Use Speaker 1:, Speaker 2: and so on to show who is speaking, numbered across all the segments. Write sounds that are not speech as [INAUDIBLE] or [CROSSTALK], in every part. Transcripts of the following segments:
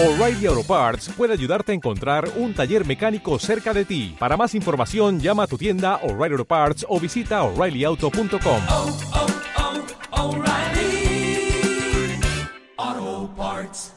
Speaker 1: O'Reilly Auto Parts puede ayudarte a encontrar un taller mecánico cerca de ti. Para más información, llama a tu tienda O'Reilly Auto Parts o visita oreillyauto.com.
Speaker 2: oh, oh, O'Reilly Auto Parts.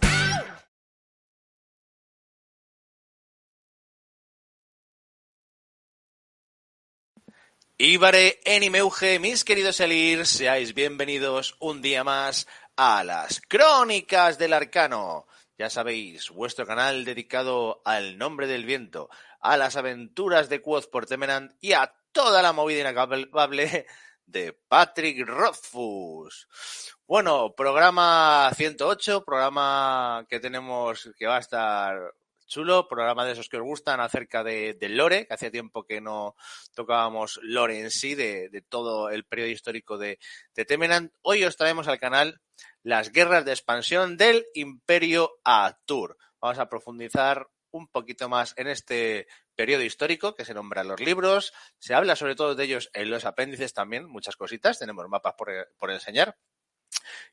Speaker 3: Ibare Enimeuge, mis queridos Elir, seáis bienvenidos un día más a las Crónicas del Arcano. Ya sabéis, vuestro canal dedicado al nombre del viento, a las aventuras de Quoth por Temenant y a toda la movida inacabable de Patrick Rothfuss. Bueno, programa 108, programa que tenemos que va a estar chulo, programa de esos que os gustan acerca de, lore, que hacía tiempo que no tocábamos lore en sí, de, todo el periodo histórico de, Temenant. Hoy os traemos al canal las guerras de expansión del Imperio Atur. Vamos a profundizar un poquito más en este periodo histórico que se nombra en los libros. Se habla sobre todo de ellos en los apéndices también, muchas cositas. Tenemos mapas por enseñar.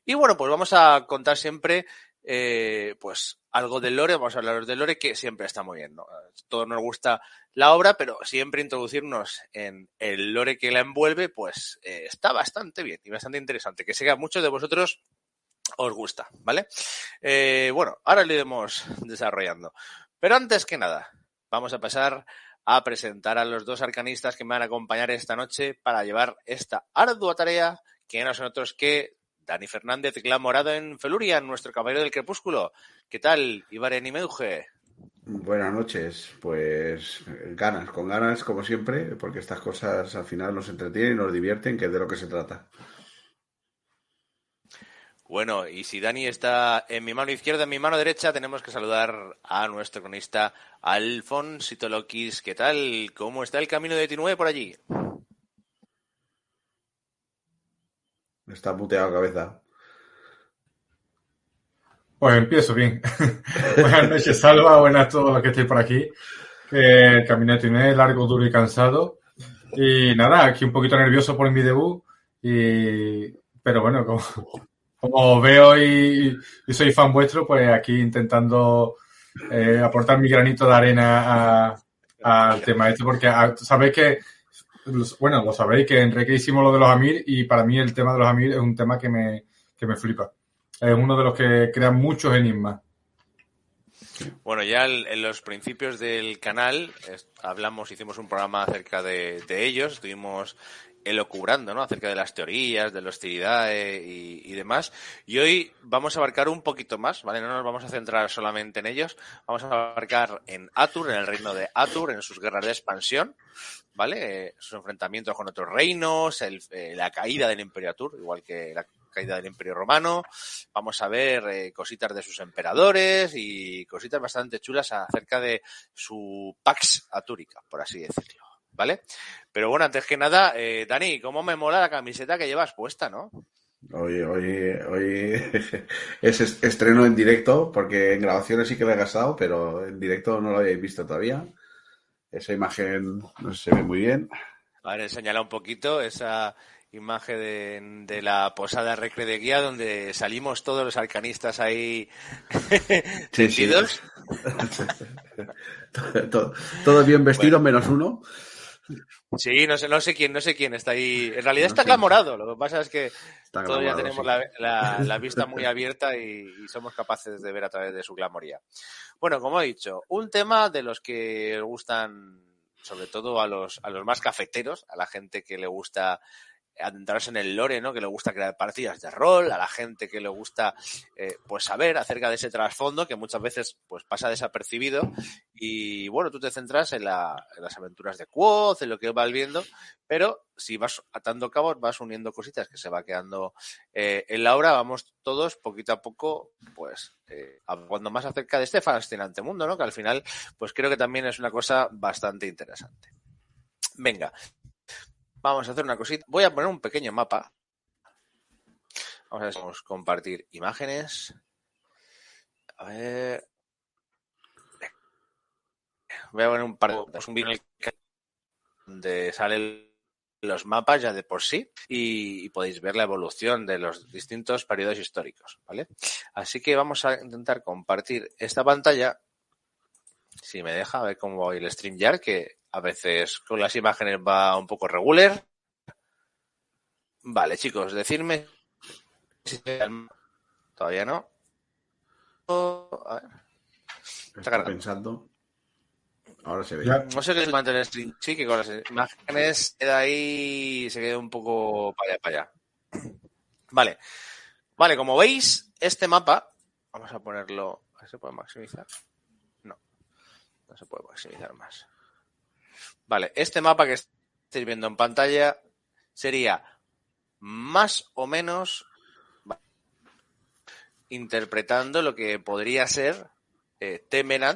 Speaker 3: Y bueno, pues vamos a contar siempre eh, pues algo del lore, vamos a hablar del lore que siempre está muy bien, ¿no? Todos nos gusta la obra, pero siempre introducirnos en el lore que la envuelve, pues eh, está bastante bien y bastante interesante, que sé que a muchos de vosotros os gusta, ¿vale? Eh, bueno, ahora lo iremos desarrollando. Pero antes que nada, vamos a pasar a presentar a los dos arcanistas que me van a acompañar esta noche para llevar esta ardua tarea que no son otros que Dani Fernández, Morado en Felurian, nuestro caballero del crepúsculo. ¿Qué tal, Ibaren y Meuge?
Speaker 4: Buenas noches, pues ganas, con ganas como siempre, porque estas cosas al final nos entretienen y nos divierten, que es de lo que se trata.
Speaker 3: Bueno, y si Dani está en mi mano izquierda, en mi mano derecha, tenemos que saludar a nuestro cronista Alfonsito Lokis. ¿Qué tal? ¿Cómo está el camino de Tinue por allí?
Speaker 4: Está muteado cabeza.
Speaker 5: Pues empiezo bien. [LAUGHS] Buenas noches, Salva. Buenas a todos los que estéis por aquí. Que el camino es largo, duro y cansado. Y nada, aquí un poquito nervioso por mi debut. Y... Pero bueno, como, veo y, soy fan vuestro, pues aquí intentando eh, aportar mi granito de arena al tema este, porque a, sabéis que, bueno, lo sabéis que en Reque hicimos lo de los Amir y para mí el tema de los Amir es un tema que me, que me flipa. Es uno de los que crea muchos enigmas.
Speaker 3: Bueno, ya en los principios del canal hablamos, hicimos un programa acerca de, de ellos, estuvimos elocubrando, ¿no? Acerca de las teorías, de la hostilidad y, y, demás. Y hoy vamos a abarcar un poquito más, ¿vale? No nos vamos a centrar solamente en ellos. Vamos a abarcar en Atur, en el reino de Atur, en sus guerras de expansión, ¿vale? Eh, sus enfrentamientos con otros reinos, el, eh, la caída del Imperio Atur, igual que la caída del Imperio Romano. Vamos a ver eh, cositas de sus emperadores y cositas bastante chulas acerca de su Pax Atúrica, por así decirlo. ¿Vale? Pero bueno, antes que nada, eh, Dani, ¿cómo me mola la camiseta que llevas puesta, no?
Speaker 4: Hoy, hoy, hoy [LAUGHS] es estreno en directo, porque en grabaciones sí que lo he gastado, pero en directo no lo habéis visto todavía. Esa imagen no se ve muy bien.
Speaker 3: A ver, enseñala un poquito esa imagen de, de, la posada recre de guía donde salimos todos los arcanistas ahí [LAUGHS]
Speaker 4: sí, sí. [LAUGHS] todo, todo, bien vestido, bueno. menos uno.
Speaker 3: Sí, no sé, no sé quién, no sé quién está ahí. En realidad no está clamorado. Lo que pasa es que todavía tenemos sí. la, la, la, vista muy [LAUGHS] abierta y, y, somos capaces de ver a través de su glamoría. Bueno, como he dicho, un tema de los que gustan, sobre todo a los, a los más cafeteros, a la gente que le gusta adentrarse en el lore, ¿no? Que le gusta crear partidas de rol, a la gente que le gusta, eh, pues saber acerca de ese trasfondo que muchas veces, pues pasa desapercibido y bueno, tú te centras en, la, en las aventuras de Quoth, en lo que vas viendo, pero si vas atando cabos, vas uniendo cositas que se va quedando eh, en la obra, vamos todos poquito a poco, pues, eh, cuando más acerca de este fascinante mundo, ¿no? Que al final, pues creo que también es una cosa bastante interesante. Venga, Vamos a hacer una cosita. Voy a poner un pequeño mapa. Vamos a compartir imágenes. A ver. Voy a poner un par de un vídeo donde sale los mapas ya de por sí y, y podéis ver la evolución de los distintos periodos históricos, ¿vale? Así que vamos a intentar compartir esta pantalla. Si me deja, a ver cómo va el StreamYard, que a veces con las imágenes va un poco regular. Vale, chicos, decirme si todavía no. A ver.
Speaker 4: Está
Speaker 3: cargando.
Speaker 4: pensando. Ahora se ve.
Speaker 5: Ya.
Speaker 3: No sé qué es mantener stream. Sí, que con las imágenes queda ahí se queda un poco para allá, para allá. Vale. Vale, como veis, este mapa, vamos a ponerlo. a ver, ¿Se puede maximizar? No. Se puede maximizar más. Vale, este mapa que estáis viendo en pantalla sería más o menos interpretando lo que podría ser eh,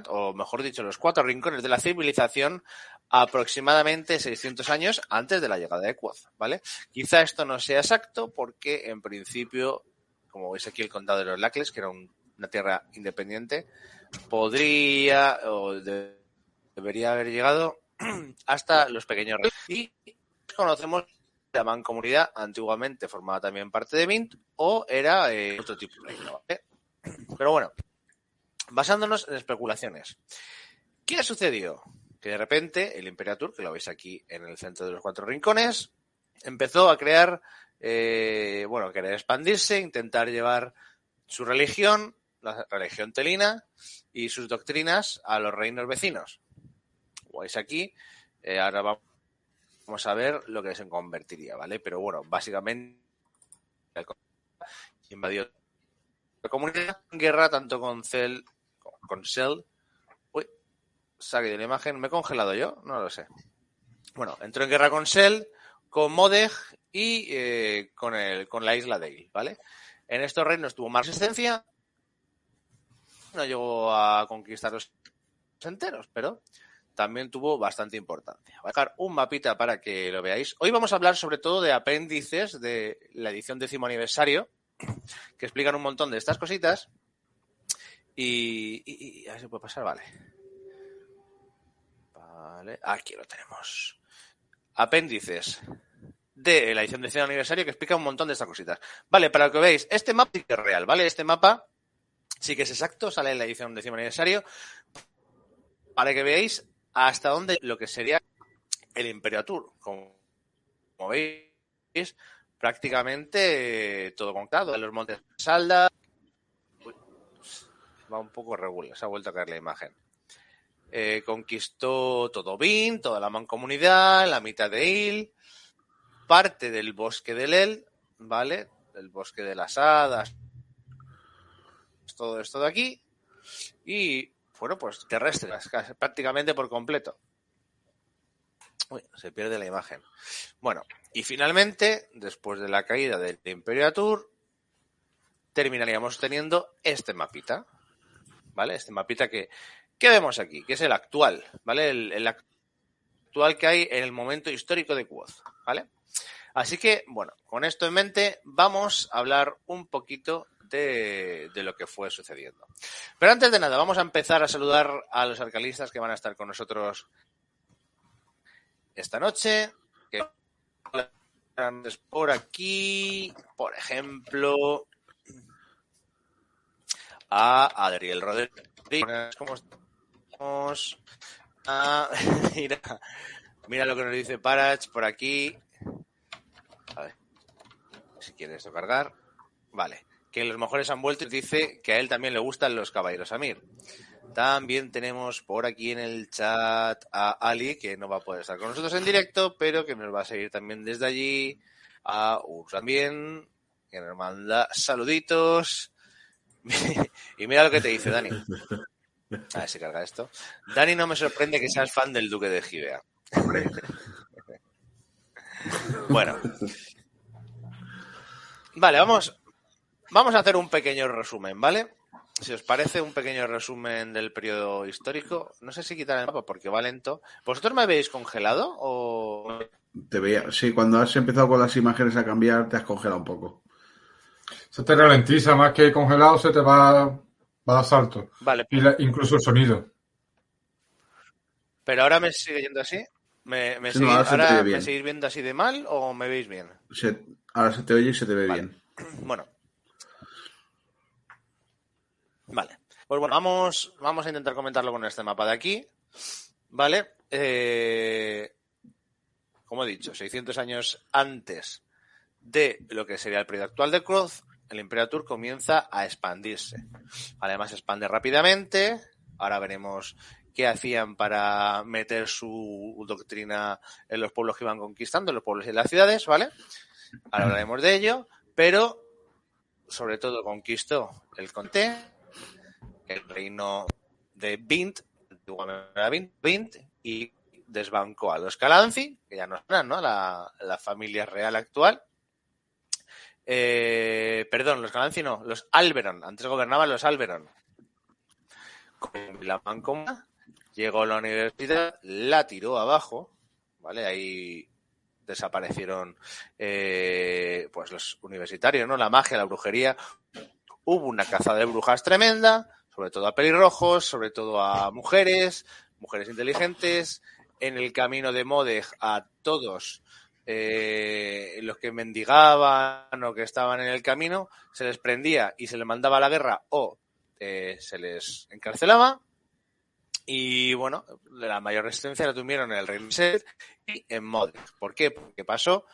Speaker 3: o mejor dicho, los cuatro rincones de la civilización aproximadamente 600 años antes de la llegada de Quoth, ¿vale? Quizá esto no sea exacto porque en principio, como veis aquí el condado de los Lacles, que era un- una tierra independiente, podría o de- debería haber llegado [CLEARS THROAT] hasta los pequeños. Y conocemos la mancomunidad antiguamente formaba también parte de Mint o era eh, otro tipo de reino. Pero bueno, basándonos en especulaciones. ¿Qué ha sucedido? Que de repente el Imperatur, que lo veis aquí en el centro de los cuatro rincones, empezó a crear, eh, bueno, querer expandirse, intentar llevar su religión, la religión telina, y sus doctrinas a los reinos vecinos. Como veis aquí, eh, ahora va- vamos a ver lo que se convertiría, ¿vale? Pero bueno, básicamente invadió la comunidad en guerra tanto con Cell, con Cell. Uy, saque de la imagen, ¿me he congelado yo? No lo sé. Bueno, entró en guerra con Cell, con Modeg y eh, con, el, con la isla Dale, ¿vale? En estos reinos tuvo más resistencia, no llegó a conquistarlos enteros, pero también tuvo bastante importancia. Voy a dejar un mapita para que lo veáis. Hoy vamos a hablar sobre todo de apéndices de la edición décimo aniversario, que explican un montón de estas cositas. Y, y, a ver si puede pasar, vale. Vale, aquí lo tenemos. Apéndices de la edición décimo aniversario que explica un montón de estas cositas. Vale, para que veáis, este mapa es real, ¿vale? Este mapa sí que es exacto, sale en la edición décimo aniversario. Para que veáis hasta dónde lo que sería el Imperatur. Como, como veis, prácticamente eh, todo conectado. Los montes Salda. Uy, va un poco regular, se ha vuelto a caer la imagen. Eh, conquistó todo Bin, toda la mancomunidad, la mitad de Il, parte del bosque del El, ¿vale? El bosque de las hadas, todo esto de aquí. Y, bueno, pues terrestres, casi- prácticamente por completo. Se pierde la imagen. Bueno, y finalmente, después de la caída del Imperio Atur, terminaríamos teniendo este mapita. ¿Vale? Este mapita que, que vemos aquí, que es el actual, ¿vale? El, actual que hay en el momento histórico de Quoth, ¿vale? Así que, bueno, con esto en mente, vamos a hablar un poquito de, lo que fue sucediendo. Pero antes de nada, vamos a empezar a saludar a los alcalistas que van a estar con nosotros esta noche. Por aquí, por ejemplo, a Adriel Rodríguez. ¿Cómo estamos? Ah, mira, mira lo que nos dice Parach por aquí. A ver, si quieres cargar. Vale. Que los mejores han vuelto y dice que a él también le gustan los caballeros Amir. También tenemos por aquí en el chat a Ali, que no va a poder estar con nosotros en directo, pero que nos va a seguir también desde allí. A Urs también, que nos manda saluditos. [LAUGHS] y mira lo que te dice Dani. A ver si carga esto. Dani, no me sorprende que seas fan del Duque de Gibea.
Speaker 4: Hombre, [LAUGHS]
Speaker 3: Bueno. Vale, vamos, vamos a hacer un pequeño resumen, ¿vale? Si os parece un pequeño resumen del periodo histórico, no sé si quitar el mapa porque va lento. ¿Vosotros me habéis congelado o...?
Speaker 4: te veía. Sí, cuando has empezado con las imágenes a cambiar, te has congelado un poco.
Speaker 5: Se te ralentiza más que congelado, se te va, va a salto.
Speaker 3: Vale,
Speaker 5: Y la- incluso el sonido.
Speaker 3: pero ahora me sigue yendo así. ¿Me, me
Speaker 4: Sí,
Speaker 3: seguís,
Speaker 4: no, ahora
Speaker 3: me seguís viendo así de mal o me veis bien?
Speaker 4: Se- ahora se te oye y se te ve
Speaker 3: Vale.
Speaker 4: bien.
Speaker 3: Bueno. Vale. Pues bueno, vamos, vamos a intentar comentarlo con este mapa de aquí. ¿Vale? Eh, como he dicho, 600 años antes de lo que sería el periodo actual de Cruz, el Imperio Tur comienza a expandirse. Además, se expande rápidamente. Ahora veremos qué hacían para meter su doctrina en los pueblos que iban conquistando, en los pueblos y en las ciudades, ¿vale? Ahora hablaremos de ello, pero sobre todo conquistó el Conté, el reino de Bint, Bint, y desbancó a los Calanci, que ya no eran, ¿no? La, la familia real actual. Eh, perdón, los Calanci no, los Alberon, antes gobernaban los Alberon. Con la mancoma, llegó a la universidad, la tiró abajo, ¿vale? Ahí desaparecieron eh, pues los universitarios, ¿no? La magia, la brujería. Hubo una caza de brujas tremenda, sobre todo a pelirrojos, sobre todo a mujeres, mujeres inteligentes. En el camino de Modeg a todos eh, los que mendigaban o que estaban en el camino, se les prendía y se les mandaba a la guerra o eh, se les encarcelaba. Y bueno, la mayor resistencia la tuvieron en el Reino y en Modeg. ¿Por qué? Porque pasó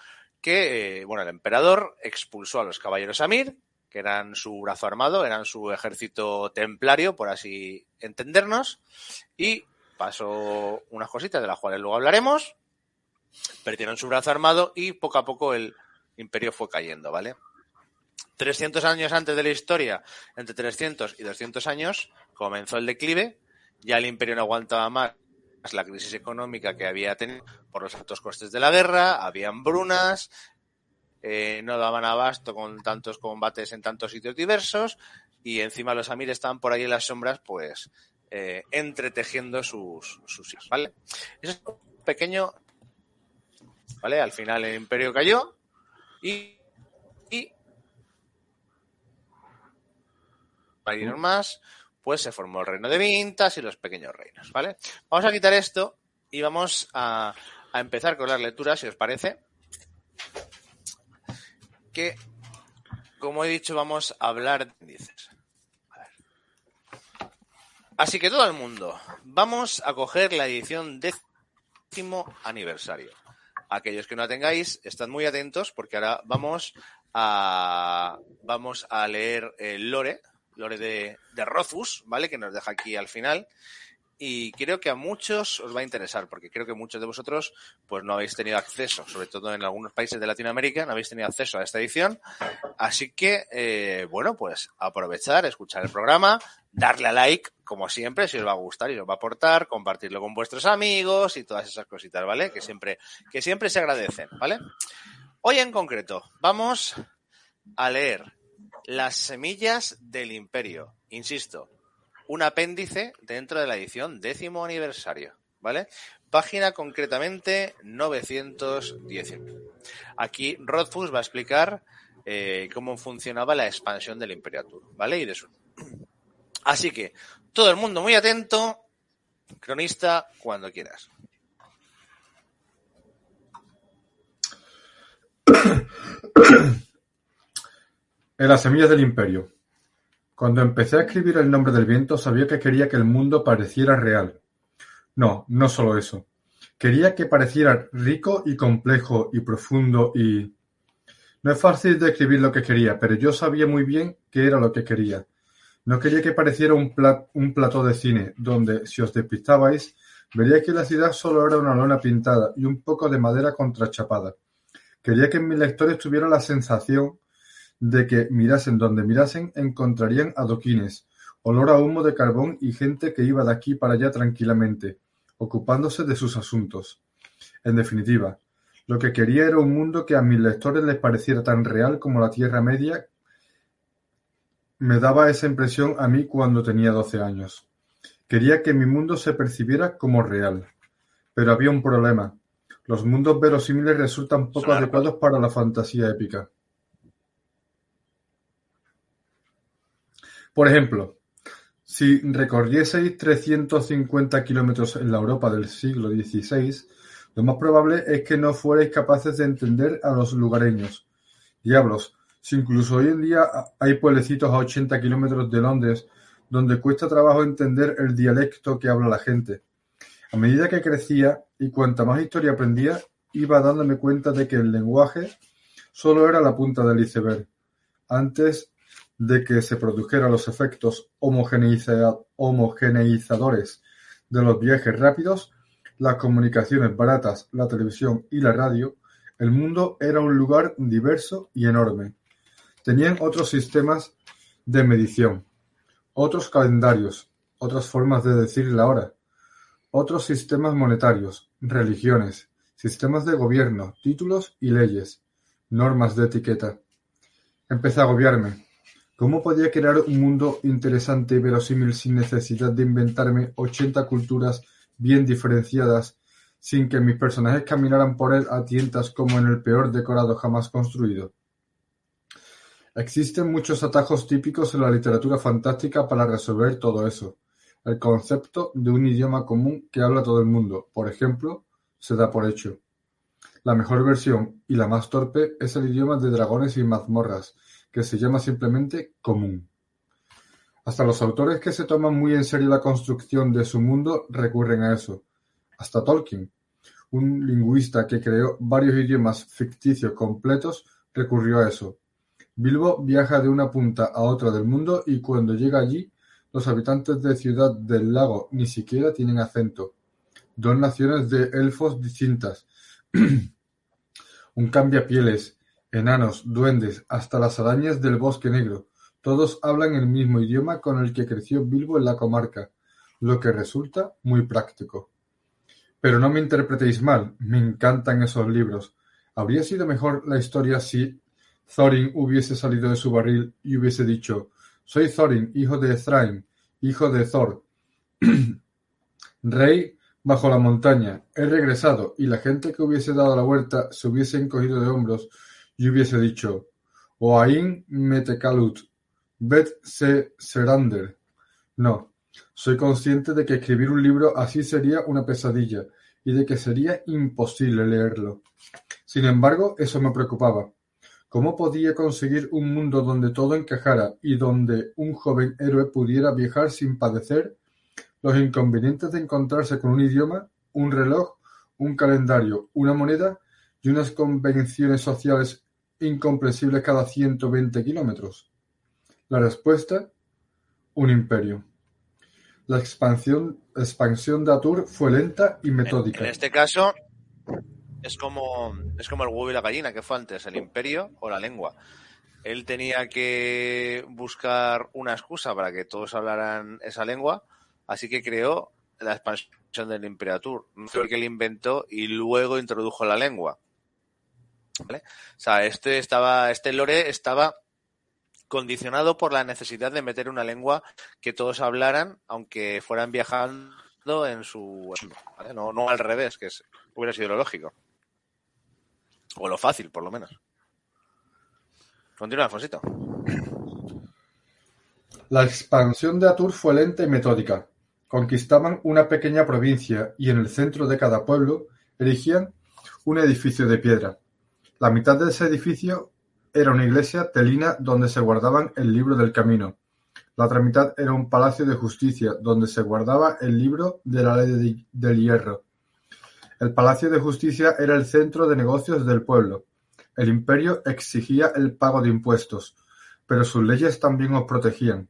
Speaker 3: que, eh, bueno, el emperador expulsó a los caballeros Amir, que eran su brazo armado, eran su ejército templario, por así entendernos, y pasó unas cositas de las cuales luego hablaremos, perdieron su brazo armado y poco a poco el imperio fue cayendo, ¿vale? 300 años antes de la historia, entre 300 y 200 años, comenzó el declive, ya el imperio no aguantaba más la crisis económica que había tenido por los altos costes de la guerra, había hambrunas, eh, no daban abasto con tantos combates en tantos sitios diversos y encima los amires estaban por ahí en las sombras, pues eh, entretejiendo sus, sus hijos, ¿vale? Es un pequeño, ¿vale? Al final el imperio cayó y, y para más, pues se formó el reino de Vintas y los pequeños reinos, ¿vale? Vamos a quitar esto y vamos a, a empezar con las lecturas, si os parece. Que, como he dicho, vamos a hablar de índices. Así que todo el mundo, vamos a coger la edición décimo aniversario. Aquellos que no la tengáis, estad muy atentos porque ahora vamos a, vamos a leer el lore, lore de, de ¿vale? Que nos deja aquí al final. Y creo que a muchos os va a interesar, porque creo que muchos de vosotros pues no habéis tenido acceso, sobre todo en algunos países de Latinoamérica, no habéis tenido acceso a esta edición. Así que, eh, bueno, pues aprovechar, escuchar el programa, darle a like, como siempre, si os va a gustar y os va a aportar, compartirlo con vuestros amigos y todas esas cositas, ¿vale? Que siempre, que siempre se agradecen, ¿vale? Hoy en concreto, vamos a leer las semillas del imperio. Insisto, un apéndice dentro de la edición décimo aniversario, ¿vale? Página concretamente 919. Aquí Rothfuss va a explicar eh, cómo funcionaba la expansión del Imperio Atur, ¿vale? Y de su... Así que, todo el mundo muy atento, cronista, cuando quieras.
Speaker 5: En las semillas del imperio. Cuando empecé a escribir el nombre del viento sabía que quería que el mundo pareciera real. No, no solo eso. Quería que pareciera rico y complejo y profundo y... No es fácil describir lo que quería, pero yo sabía muy bien qué era lo que quería. No quería que pareciera un, plat un plató de cine, donde, si os despistabais, vería que la ciudad solo era una lona pintada y un poco de madera contrachapada. Quería que mis lectores tuvieran la sensación de que, mirasen donde mirasen, encontrarían adoquines, olor a humo de carbón y gente que iba de aquí para allá tranquilamente, ocupándose de sus asuntos. En definitiva, lo que quería era un mundo que a mis lectores les pareciera tan real como la Tierra Media. Me daba esa impresión a mí cuando tenía doce años. Quería que mi mundo se percibiera como real. Pero había un problema. Los mundos verosímiles resultan poco
Speaker 3: Sonar.
Speaker 5: adecuados para la fantasía épica. Por ejemplo, si recorrieseis 350 kilómetros en la Europa del siglo XVI, Lo más probable es que no fuerais capaces de entender a los lugareños. Diablos, si incluso hoy en día hay pueblecitos a ochenta kilómetros de Londres donde cuesta trabajo entender el dialecto que habla la gente. A medida que crecía y cuanta más historia aprendía, iba dándome cuenta de que el lenguaje solo era la punta del iceberg. Antes de que se produjeran los efectos homogeneiza- homogeneizadores de los viajes rápidos, las comunicaciones baratas, la televisión y la radio, el mundo era un lugar diverso y enorme. Tenían otros sistemas de medición, otros calendarios, otras formas de decir la hora, otros sistemas monetarios, religiones, sistemas de gobierno, títulos y leyes, normas de etiqueta. Empecé a agobiarme. ¿Cómo podía crear un mundo interesante y verosímil sin necesidad de inventarme ochenta culturas bien diferenciadas, sin que mis personajes caminaran por él a tientas como en el peor decorado jamás construido? Existen muchos atajos típicos en la literatura fantástica para resolver todo eso. El concepto de un idioma común que habla todo el mundo, por ejemplo, se da por hecho. La mejor versión, y la más torpe, es el idioma de dragones y mazmorras, que se llama simplemente común. Hasta los autores que se toman muy en serio la construcción de su mundo recurren a eso. Hasta Tolkien, un lingüista que creó varios idiomas ficticios completos, recurrió a eso. Bilbo viaja de una punta a otra del mundo y cuando llega allí, los habitantes de Ciudad del Lago ni siquiera tienen acento. Dos naciones de elfos distintas. [CLEARS THROAT] Un cambiapieles, enanos, duendes, hasta las arañas del bosque negro. Todos hablan el mismo idioma con el que creció Bilbo en la comarca, lo que resulta muy práctico. Pero no me interpretéis mal, me encantan esos libros. Habría sido mejor la historia si Thorin hubiese salido de su barril y hubiese dicho Soy Thorin, hijo de Thrain, hijo de Thor. [CLEARS THROAT] Rey bajo la montaña, he regresado, y la gente que hubiese dado la vuelta se hubiese encogido de hombros y hubiese dicho Oain Metekalut, Bet se Serander. No, soy consciente de que escribir un libro así sería una pesadilla y de que sería imposible leerlo. Sin embargo, eso me preocupaba. ¿Cómo podía conseguir un mundo donde todo encajara y donde un joven héroe pudiera viajar sin padecer los inconvenientes de encontrarse con un idioma, un reloj, un calendario, una moneda y unas convenciones sociales incomprensibles cada ciento veinte kilómetros? La respuesta: un imperio. La expansión, expansión de Atur fue lenta y metódica.
Speaker 3: En este caso, es como, es como el huevo y la gallina, que fue antes, el imperio o la lengua. Él tenía que buscar una excusa para que todos hablaran esa lengua, así que creó la expansión del Imperatur. Que le inventó y luego introdujo la lengua. ¿Vale? O sea, este estaba, este lore estaba condicionado por la necesidad de meter una lengua que todos hablaran, aunque fueran viajando en su... No, al revés, que hubiera sido lo lógico. O lo fácil, por lo menos. Continúa, Alfonsito.
Speaker 5: La expansión de Atur fue lenta y metódica. Conquistaban una pequeña provincia y en el centro de cada pueblo erigían un edificio de piedra. La mitad de ese edificio era una iglesia telina donde se guardaban el libro del camino. La otra mitad era un palacio de justicia donde se guardaba el libro de la ley de- del hierro. El palacio de justicia era el centro de negocios del pueblo. El imperio exigía el pago de impuestos, pero sus leyes también os protegían.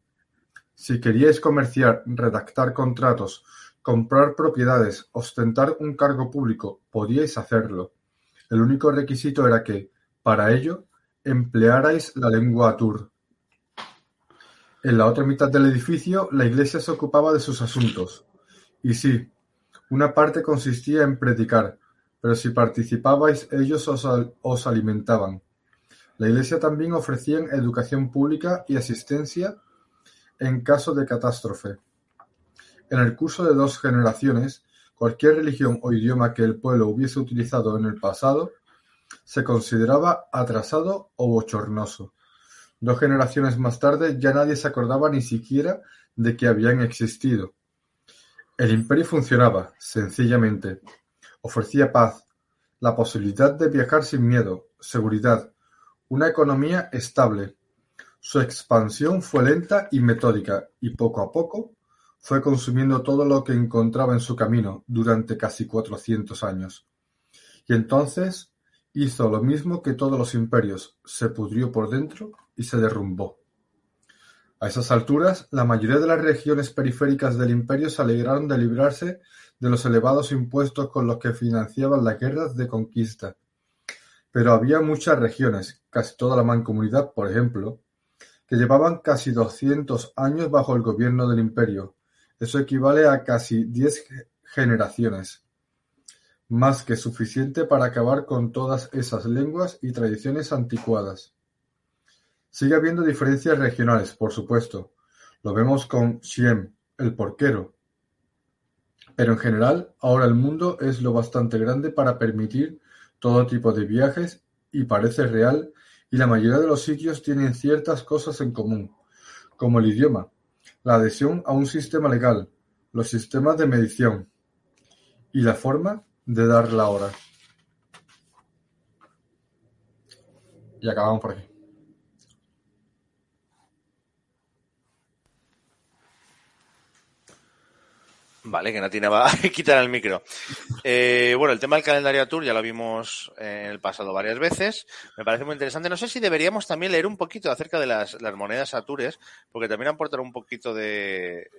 Speaker 5: Si queríais comerciar, redactar contratos, comprar propiedades, ostentar un cargo público, podíais hacerlo. El único requisito era que, para ello, emplearais la lengua atur. En la otra mitad del edificio, la iglesia se ocupaba de sus asuntos. Y sí, una parte consistía en predicar, pero si participabais ellos os, os alimentaban. La iglesia también ofrecía educación pública y asistencia en caso de catástrofe. En el curso de dos generaciones, cualquier religión o idioma que el pueblo hubiese utilizado en el pasado se consideraba atrasado o bochornoso. Dos generaciones más tarde ya nadie se acordaba ni siquiera de que habían existido. El imperio funcionaba, sencillamente. Ofrecía paz, la posibilidad de viajar sin miedo, seguridad, una economía estable. Su expansión fue lenta y metódica, y poco a poco fue consumiendo todo lo que encontraba en su camino durante casi cuatrocientos años. Y entonces hizo lo mismo que todos los imperios, se pudrió por dentro y se derrumbó. A esas alturas, la mayoría de las regiones periféricas del imperio se alegraron de librarse de los elevados impuestos con los que financiaban las guerras de conquista. Pero había muchas regiones, casi toda la mancomunidad, por ejemplo, que llevaban casi doscientos años bajo el gobierno del imperio. Eso equivale a casi diez generaciones, más que suficiente para acabar con todas esas lenguas y tradiciones anticuadas. Sigue habiendo diferencias regionales, por supuesto. Lo vemos con Xiem, el porquero. Pero en general, ahora el mundo es lo bastante grande para permitir todo tipo de viajes y parece real y la mayoría de los sitios tienen ciertas cosas en común, como el idioma, la adhesión a un sistema legal, los sistemas de medición y la forma de dar la hora. Y acabamos por aquí.
Speaker 3: Vale, que Natina va a quitar el micro. Eh, bueno, el tema del calendario Tour ya lo vimos en el pasado varias veces. Me parece muy interesante. No sé si deberíamos también leer un poquito acerca de las, monedas Atures, porque también aportan un poquito de,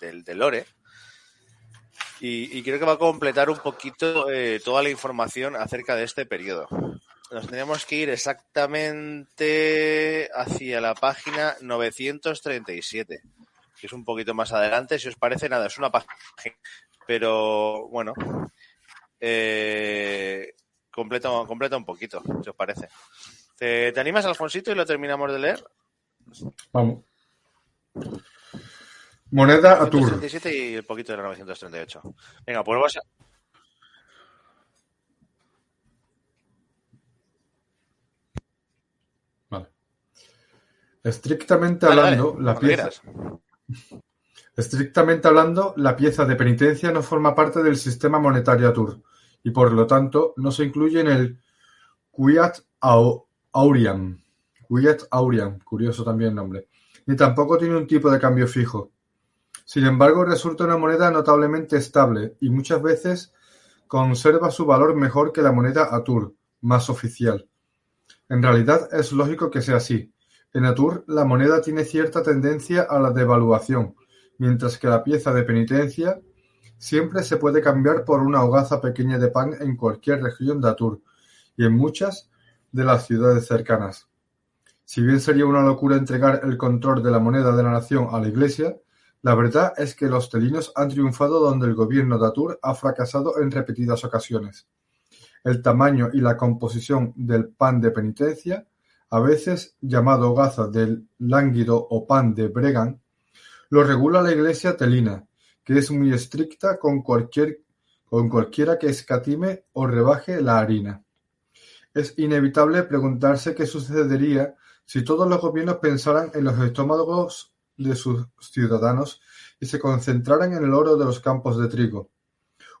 Speaker 3: del de lore. Y, y, creo que va a completar un poquito eh, toda la información acerca de este periodo. Nos tenemos que ir exactamente hacia la página 937 que es un poquito más adelante. Si os parece, nada, es una página. Pero bueno, eh, completa, completa un poquito, si os parece. ¿Te, ¿Te, animas, Alfonsito, y lo terminamos de leer?
Speaker 5: Vamos. Moneda a tour.
Speaker 3: y el poquito de la 938. Venga, pues vas a...
Speaker 5: Vale. Estrictamente vale, hablando,
Speaker 3: vale,
Speaker 5: la pieza.
Speaker 3: Quieras.
Speaker 5: Estrictamente hablando, la pieza de penitencia no forma parte del sistema monetario Atur y por lo tanto no se incluye en el Quiat Auriam. Quiat Auriam, curioso también el nombre. Ni tampoco tiene un tipo de cambio fijo. Sin embargo, resulta una moneda notablemente estable y muchas veces conserva su valor mejor que la moneda Atur, más oficial. En realidad es lógico que sea así. En Atur la moneda tiene cierta tendencia a la devaluación, mientras que la pieza de penitencia siempre se puede cambiar por una hogaza pequeña de pan en cualquier región de Atur y en muchas de las ciudades cercanas. Si bien sería una locura entregar el control de la moneda de la nación a la Iglesia, la verdad es que los telinos han triunfado donde el gobierno de Atur ha fracasado en repetidas ocasiones. El tamaño y la composición del pan de penitencia, a veces llamado hogaza del lánguido o pan de Bregan, lo regula la Iglesia telina, que es muy estricta con cualquier con cualquiera que escatime o rebaje la harina. Es inevitable preguntarse qué sucedería si todos los gobiernos pensaran en los estómagos de sus ciudadanos y se concentraran en el oro de los campos de trigo,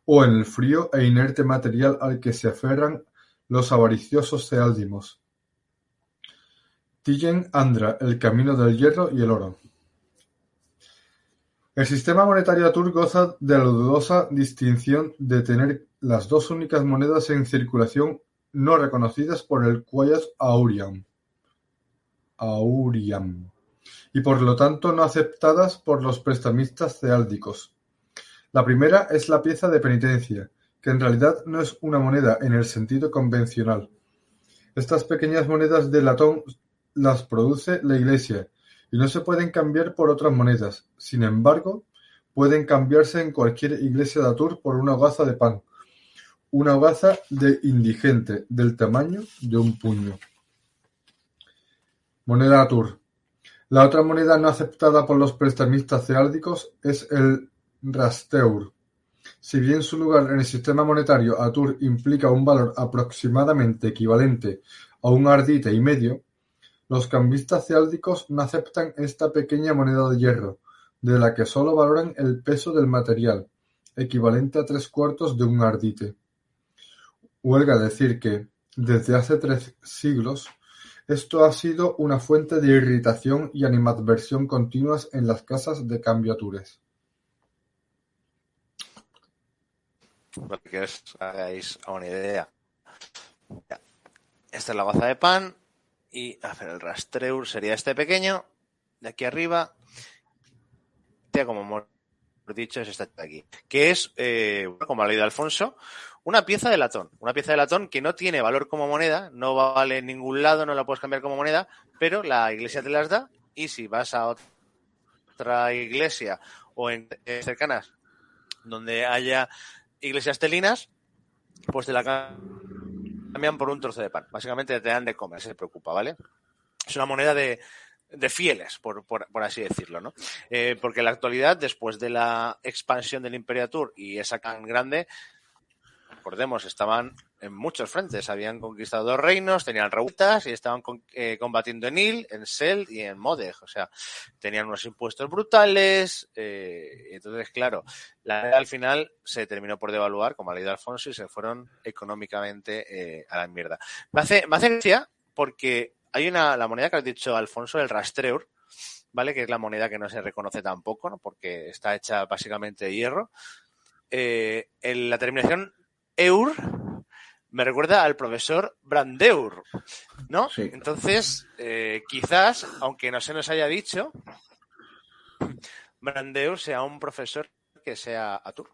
Speaker 5: o en el frío e inerte material al que se aferran los avariciosos ceáldimos. Tillen Andra, el camino del hierro y el oro. El sistema monetario Atur goza de la dudosa distinción de tener las dos únicas monedas en circulación no reconocidas por el Quiet Auriam, Auriam y por lo tanto no aceptadas por los prestamistas ceáldicos. La primera es la pieza de penitencia, que en realidad no es una moneda en el sentido convencional. Estas pequeñas monedas de latón las produce la Iglesia y no se pueden cambiar por otras monedas. Sin embargo, pueden cambiarse en cualquier iglesia de Atur por una hogaza de pan, una hogaza de indigente del tamaño de un puño. Moneda Atur. La otra moneda no aceptada por los prestamistas ceáldicos es el Rasteur. Si bien su lugar en el sistema monetario Atur implica un valor aproximadamente equivalente a un ardite y medio, los cambistas ceáldicos no aceptan esta pequeña moneda de hierro, de la que solo valoran el peso del material, equivalente a tres cuartos de un ardite. Huelga decir que, desde hace tres siglos, esto ha sido una fuente de irritación y animadversión continuas en las casas de cambiatures.
Speaker 3: para que os hagáis una idea. Esta es la goza de pan y a ver, el rastreur sería este pequeño de aquí arriba. Como hemos dicho es esta de aquí, que es, eh, como ha leído Alfonso, una pieza de latón. Una pieza de latón que no tiene valor como moneda, no vale en ningún lado, no la puedes cambiar como moneda, pero la iglesia te las da y si vas a otra iglesia o en cercanas donde haya iglesias telinas, pues te la cambian por un trozo de pan. Básicamente te dan de comer, se preocupa, ¿vale? Es una moneda de, de fieles, por, por, así decirlo, ¿no? Eh, porque en la actualidad, después de la expansión del Imperatur y esa tan grande, recordemos, estaban en muchos frentes. Habían conquistado dos reinos, tenían revueltas y estaban eh, combatiendo en Il, en Seld y en Modeg. O sea, tenían unos impuestos brutales. eh, entonces, claro, la al final se terminó por devaluar, como ha leído Alfonso, y se fueron económicamente eh, a la mierda. Me hace, me hace gracia porque hay una, la moneda que has dicho Alfonso, el Rastreur, ¿vale? Que es la moneda que no se reconoce tampoco, ¿no? Porque está hecha básicamente de hierro. En la terminación eur me recuerda al profesor Brandeur, ¿no?
Speaker 4: Sí.
Speaker 3: Entonces, eh, quizás, aunque no se nos haya dicho, Brandeur sea un profesor que sea Atur.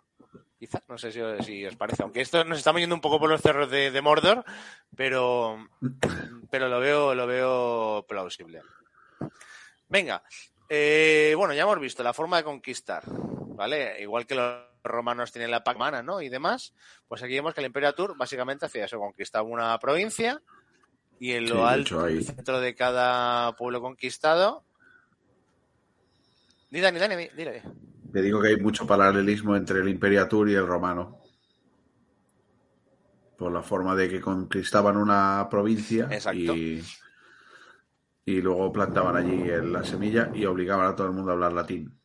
Speaker 3: Quizás, no sé si, si os parece. Aunque esto nos estamos yendo un poco por los cerros de, de Mordor, pero, pero lo veo, lo veo plausible. Venga, eh, bueno, ya hemos visto la forma de conquistar, ¿vale? Igual que los romanos tienen la pacmana, ¿no? Y demás, pues aquí vemos que el Imperio Tour básicamente hacía eso, conquistaba una provincia y en lo alto, en el centro de cada pueblo conquistado. Ni Dani, Dani, dile.
Speaker 4: Le digo que hay mucho paralelismo entre el Imperatur y el romano. Por la forma de que conquistaban una provincia
Speaker 3: Exacto.
Speaker 4: y, y luego plantaban allí la semilla y obligaban a todo el mundo a hablar latín.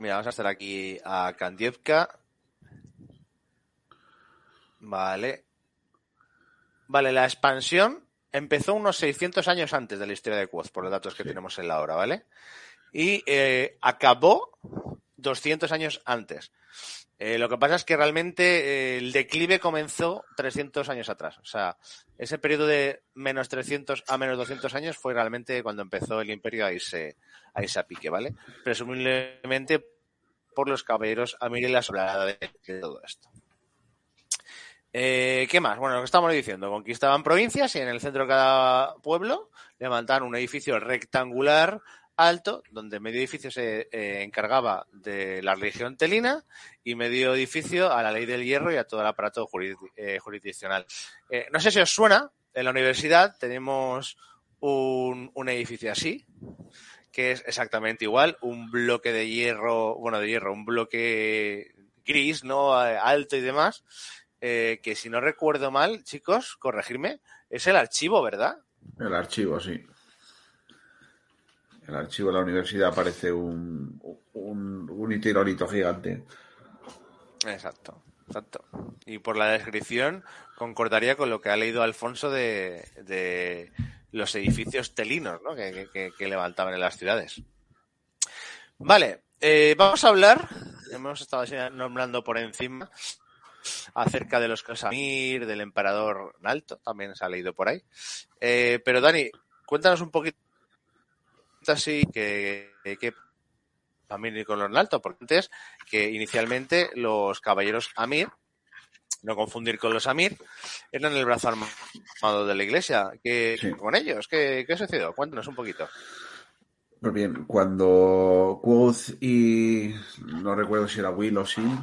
Speaker 3: Mira, vamos a hacer aquí a Kandievka. Vale. Vale, la expansión empezó unos 600 años antes de la historia de Quoth, por los datos que
Speaker 4: Sí.
Speaker 3: tenemos en la hora, ¿vale? Y eh, acabó 200 años antes. Eh, lo que pasa es que realmente eh, el declive comenzó 300 años atrás. O sea, ese periodo de menos 300 a menos 200 años fue realmente cuando empezó el imperio a irse a irse a pique, ¿vale? Presumiblemente por los caballeros Amir y la sobrada de, de todo esto. Eh, ¿Qué más? Bueno, lo que estamos diciendo, conquistaban provincias y en el centro de cada pueblo levantaban un edificio rectangular alto, donde medio edificio se eh, encargaba de la religión telina y medio edificio a la ley del hierro y a todo el aparato eh, jurisdiccional. Eh, no sé si os suena, en la universidad tenemos un, un edificio así, que es exactamente igual, un bloque de hierro, bueno, de hierro, un bloque gris, ¿no? Eh, Alto y demás, que si no recuerdo mal, chicos, corregirme, es el archivo, ¿verdad?
Speaker 4: El archivo, sí. El archivo de la universidad parece un, un, gigante.
Speaker 3: Exacto, exacto. Y por la descripción concordaría con lo que ha leído Alfonso de, de los edificios telinos ¿no? que, levantaban en las ciudades. Vale, eh, vamos a hablar, hemos estado nombrando por encima, acerca de los Casamir, del emperador Nalto, también se ha leído por ahí. Eh, pero Dani, cuéntanos un poquito así que, que Amir y con los Nalto, porque antes que inicialmente los caballeros Amir, no confundir con los Amir, eran el brazo armado de la iglesia. ¿Qué,
Speaker 4: Sí.
Speaker 3: con ellos? ¿Qué, ¿Qué sucedió? Cuéntanos un poquito.
Speaker 4: Pues bien, cuando Quoth y no recuerdo si era Will o Sim,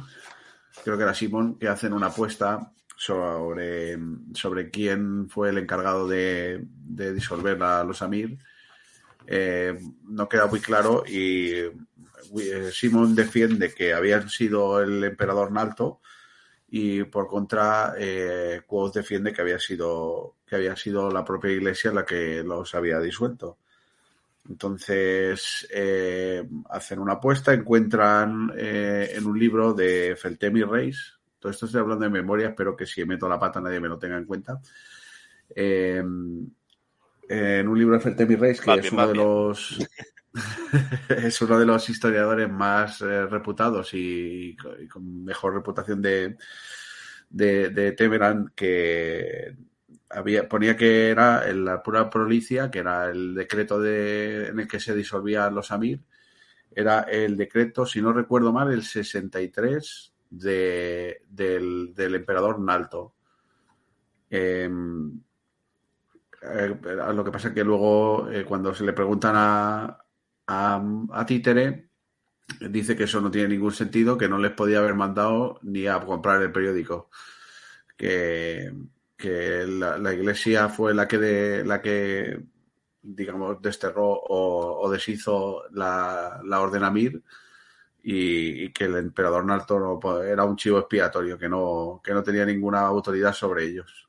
Speaker 4: creo que era Simon, que hacen una apuesta sobre, sobre quién fue el encargado de, de disolver a los Amir, eh, no queda muy claro y eh, Simon defiende que habían sido el emperador Nalto y por contra eh, defiende que había sido que había sido la propia iglesia la que los había disuelto. Entonces, eh, hacen una apuesta, encuentran en un libro de Feltemi Reis, todo esto estoy hablando de memoria, espero que si meto la pata nadie me lo tenga en cuenta. En un libro de Feltemi Reis, que
Speaker 3: Va
Speaker 4: es
Speaker 3: bien,
Speaker 4: uno de
Speaker 3: bien.
Speaker 4: los [LAUGHS] es uno de los historiadores más eh, reputados y, y con mejor reputación de, de, de Temeran, que había, ponía que era en la pura prolicia, que era el decreto de, en el que se disolvían los Amir, era el decreto, si no recuerdo mal, el 63 de, del, del emperador Nalto. Eh, eh, lo que pasa es que luego, eh, cuando se le preguntan a, a, Títere, dice que eso no tiene ningún sentido, que no les podía haber mandado ni a comprar el periódico. Que, que la, la iglesia fue la que, de, la que digamos, desterró o, deshizo la, la orden Amir y, y que el emperador Narto era un chivo expiatorio, que no, que no tenía ninguna autoridad sobre ellos.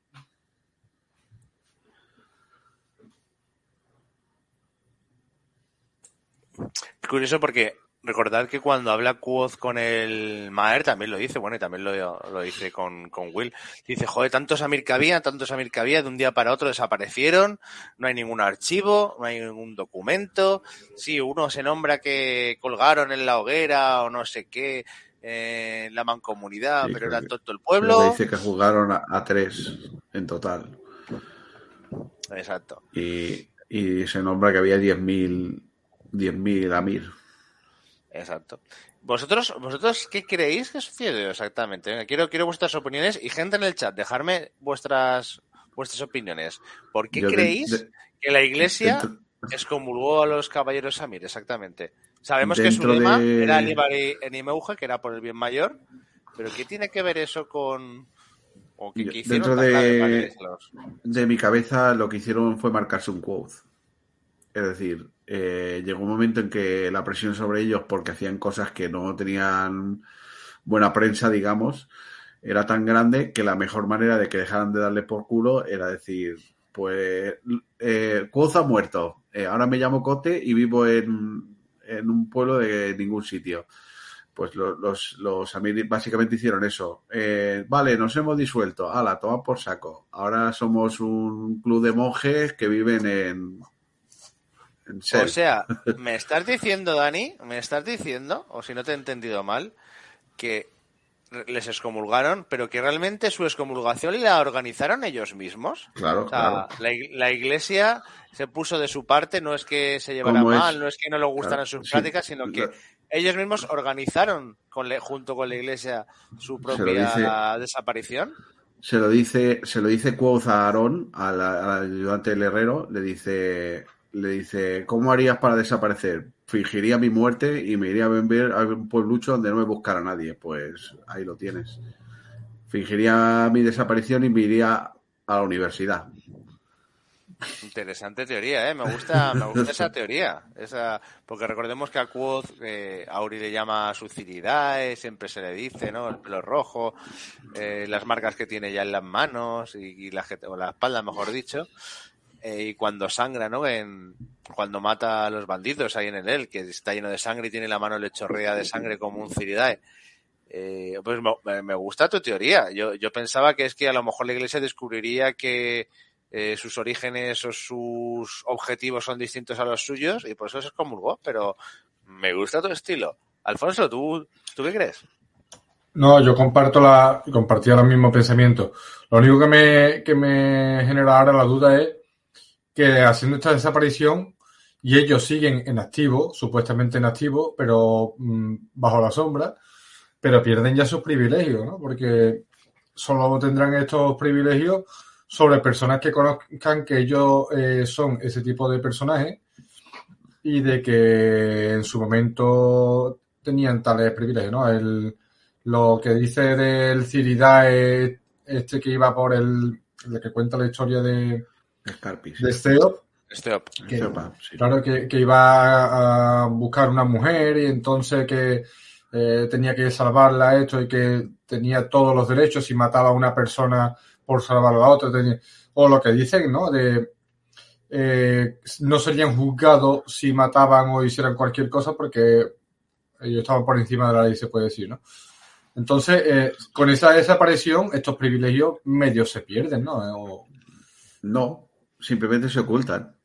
Speaker 3: Curioso porque recordad que cuando habla Quoth con el Maer también lo dice, bueno, y también lo, lo dice con, con Will. Dice, joder, tantos Amir que había, tantos Amir que había, de un día para otro desaparecieron, no hay ningún archivo, no hay ningún documento. Sí, uno se nombra que colgaron en la hoguera o no sé qué, eh, en la mancomunidad,
Speaker 4: Sí,
Speaker 3: pero era todo el pueblo.
Speaker 4: dice que jugaron a, a tres en total.
Speaker 3: Exacto.
Speaker 4: Y, y se nombra que había 10.000 10.000 Amir.
Speaker 3: Exacto. ¿Vosotros, vosotros qué creéis que sucedió exactamente? Venga, quiero, quiero vuestras opiniones y gente en el chat, dejarme vuestras, vuestras opiniones. ¿Por qué
Speaker 4: Yo
Speaker 3: creéis
Speaker 4: de-
Speaker 3: que la iglesia
Speaker 4: dentro-
Speaker 3: excomulgó a los caballeros Samir? Exactamente. Sabemos que su lema
Speaker 4: de-
Speaker 3: era en Imeuge, que era por el bien mayor, pero ¿qué tiene que ver eso con... o qué,
Speaker 4: Yo- dentro de-
Speaker 3: que
Speaker 4: de mi cabeza lo que hicieron fue marcarse un quote. Es decir, eh, llegó un momento en que la presión sobre ellos, porque hacían cosas que no tenían buena prensa, digamos, era tan grande que la mejor manera de que dejaran de darle por culo era decir, pues, eh, ha muerto, eh, ahora me llamo Cote y vivo en, en un pueblo de ningún sitio. Pues lo- los, los Amir básicamente hicieron eso. Eh, vale, nos hemos disuelto. Ala, toma por saco. Ahora somos un club de monjes que viven en.
Speaker 3: O sea, [LAUGHS] me estás diciendo, Dani, me estás diciendo, o si no te he entendido mal, que les excomulgaron, pero que realmente su excomulgación la organizaron ellos mismos.
Speaker 4: Claro,
Speaker 3: O sea,
Speaker 4: claro.
Speaker 3: la, ig- la iglesia se puso de su parte, no es que se llevara mal, no es que no le gustaran
Speaker 4: Claro,
Speaker 3: sus
Speaker 4: sí.
Speaker 3: prácticas, sino que ellos mismos organizaron con le- junto con la iglesia su propia
Speaker 4: dice-
Speaker 3: desaparición.
Speaker 4: Se lo dice, se lo dice Quoth a Aarón, al, al ayudante del herrero, le dice, le dice, ¿cómo harías para desaparecer? Fingiría mi muerte y me iría a vivir a un pueblucho donde no me buscara nadie. Pues ahí lo tienes. Fingiría mi desaparición y me iría a la universidad.
Speaker 3: Interesante teoría, ¿eh? Me gusta, me gusta [LAUGHS] esa teoría. Esa, porque recordemos que a Quoth, eh, Auri le llama Sucilidae, siempre se le dice, ¿no? El pelo rojo, eh, las marcas que tiene ya en las manos y, y la, o la espalda, mejor dicho. Eh, y cuando sangra, ¿no? En, cuando mata a los bandidos ahí en el él, que está lleno de sangre y tiene la mano le chorrea de sangre como un Ciridae. Eh, pues me, me gusta tu teoría. Yo, yo pensaba que es que a lo mejor la iglesia descubriría que eh, sus orígenes o sus objetivos son distintos a los suyos y por eso se excomulgó, pero me gusta tu estilo. Alfonso, ¿tú, ¿tú qué crees?
Speaker 5: No, yo comparto la, compartía el mismo pensamiento. Lo único que me, que me genera ahora la duda es que haciendo esta desaparición y ellos siguen en activo, supuestamente en activo, pero mm, bajo la sombra, pero pierden ya sus privilegios, ¿no? Porque solo tendrán estos privilegios sobre personas que conozcan que ellos eh, son ese tipo de personajes y de que en su momento tenían tales privilegios, ¿no? El, lo que dice del Ciridae, este que iba por el, el que cuenta la historia de,
Speaker 4: Scarpis.
Speaker 5: de Steop,
Speaker 3: Stop.
Speaker 5: que-
Speaker 4: Sepa, sí.
Speaker 5: Claro, que, que iba a, buscar una mujer y entonces que eh, tenía que salvarla esto y que tenía todos los derechos y mataba a una persona por salvar a la otra. tenía- o lo que dicen, ¿no? De eh, no serían juzgados si mataban o hicieran cualquier cosa porque ellos estaban por encima de la ley, se puede decir, ¿no? Entonces, eh, con esa desaparición, estos privilegios medios se pierden, ¿no? O-
Speaker 4: No, simplemente se ocultan.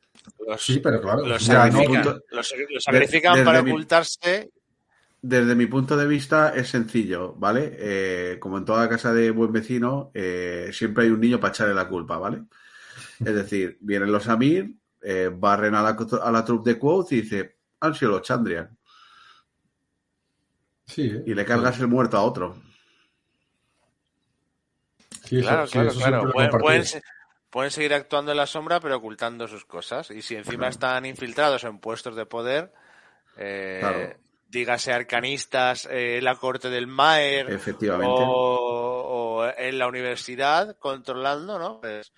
Speaker 3: Los,
Speaker 5: sí, pero claro.
Speaker 3: los sacrifican,
Speaker 4: punto-
Speaker 3: los- los sacrifican
Speaker 4: desde
Speaker 3: para
Speaker 4: mi-
Speaker 3: ocultarse.
Speaker 4: Desde mi punto de vista es sencillo, ¿vale? Eh, como en toda casa de buen vecino, eh, siempre hay un niño para echarle la culpa, ¿vale? Es decir, vienen los Amir, eh, barren a la, a la troupe de Quoth y dice, han sido los Chandrian.
Speaker 5: Sí, ¿eh?
Speaker 4: Y le cargas el muerto a otro.
Speaker 5: Sí, eso-
Speaker 3: Claro,
Speaker 5: sí,
Speaker 3: claro,
Speaker 5: eso
Speaker 3: claro.
Speaker 5: lo he
Speaker 3: Pueden, seguir actuando en la sombra, pero ocultando sus cosas. Y si encima están infiltrados en puestos de poder, eh,
Speaker 4: Claro.
Speaker 3: dígase arcanistas, eh, en la corte del Maer,
Speaker 4: Efectivamente.
Speaker 3: o, o en la universidad, controlando, ¿no? Pues,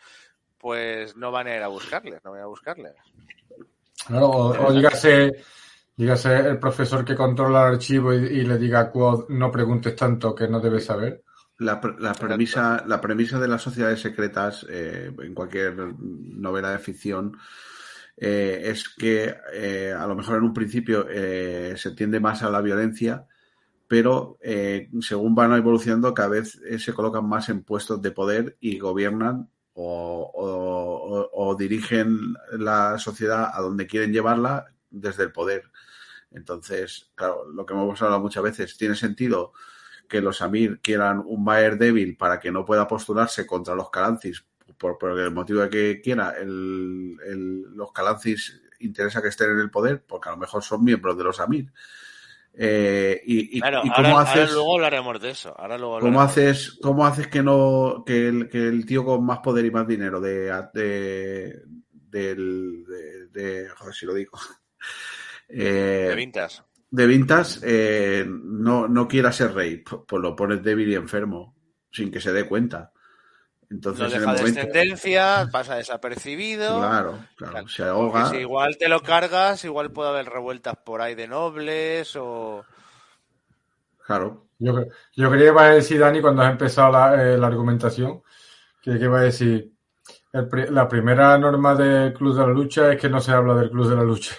Speaker 3: pues no van a ir a buscarles, no van a ir a buscarles.
Speaker 5: Claro, o, o dígase, dígase el profesor que controla el archivo y, y le diga a Quod, no preguntes tanto que no debes saber.
Speaker 4: La, la premisa, la premisa de las sociedades secretas eh, en cualquier novela de ficción eh, es que eh, a lo mejor en un principio eh, se tiende más a la violencia, pero eh, según van evolucionando cada vez se colocan más en puestos de poder y gobiernan o, o- o- o dirigen la sociedad a donde quieren llevarla desde el poder. Entonces, claro, lo que hemos hablado muchas veces, tiene sentido que los Amir quieran un Maer débil para que no pueda postularse contra los Calancis, por, por el motivo de que quiera, el, el- los Calancis interesa que estén en el poder, porque a lo mejor son miembros de los Amir. Eh, y, y-
Speaker 3: Claro,
Speaker 4: y cómo
Speaker 3: ahora
Speaker 4: haces,
Speaker 3: luego hablaremos de eso. Ahora luego
Speaker 4: cómo haces, cómo haces que no, que el, que el tío con más poder y más dinero de, de, de, de- joder, si lo digo, [LAUGHS] eh,
Speaker 3: de Vintas.
Speaker 4: De Vintas eh, no, no quiera ser rey, pues lo pones débil y enfermo, sin que se dé cuenta.
Speaker 3: No
Speaker 4: Entonces, en
Speaker 3: deja
Speaker 4: el momento.
Speaker 3: descendencia, pasa desapercibido.
Speaker 4: Claro, claro,
Speaker 3: Claro,
Speaker 4: se ahoga.
Speaker 3: si igual te lo cargas, igual puede haber revueltas por ahí de nobles o...
Speaker 4: Claro,
Speaker 5: Yo, yo creía que iba a decir, Dani, cuando has empezado la, eh, la argumentación, que, que iba a decir, el la primera norma del Club de la Lucha es que no se habla del Club de la Lucha.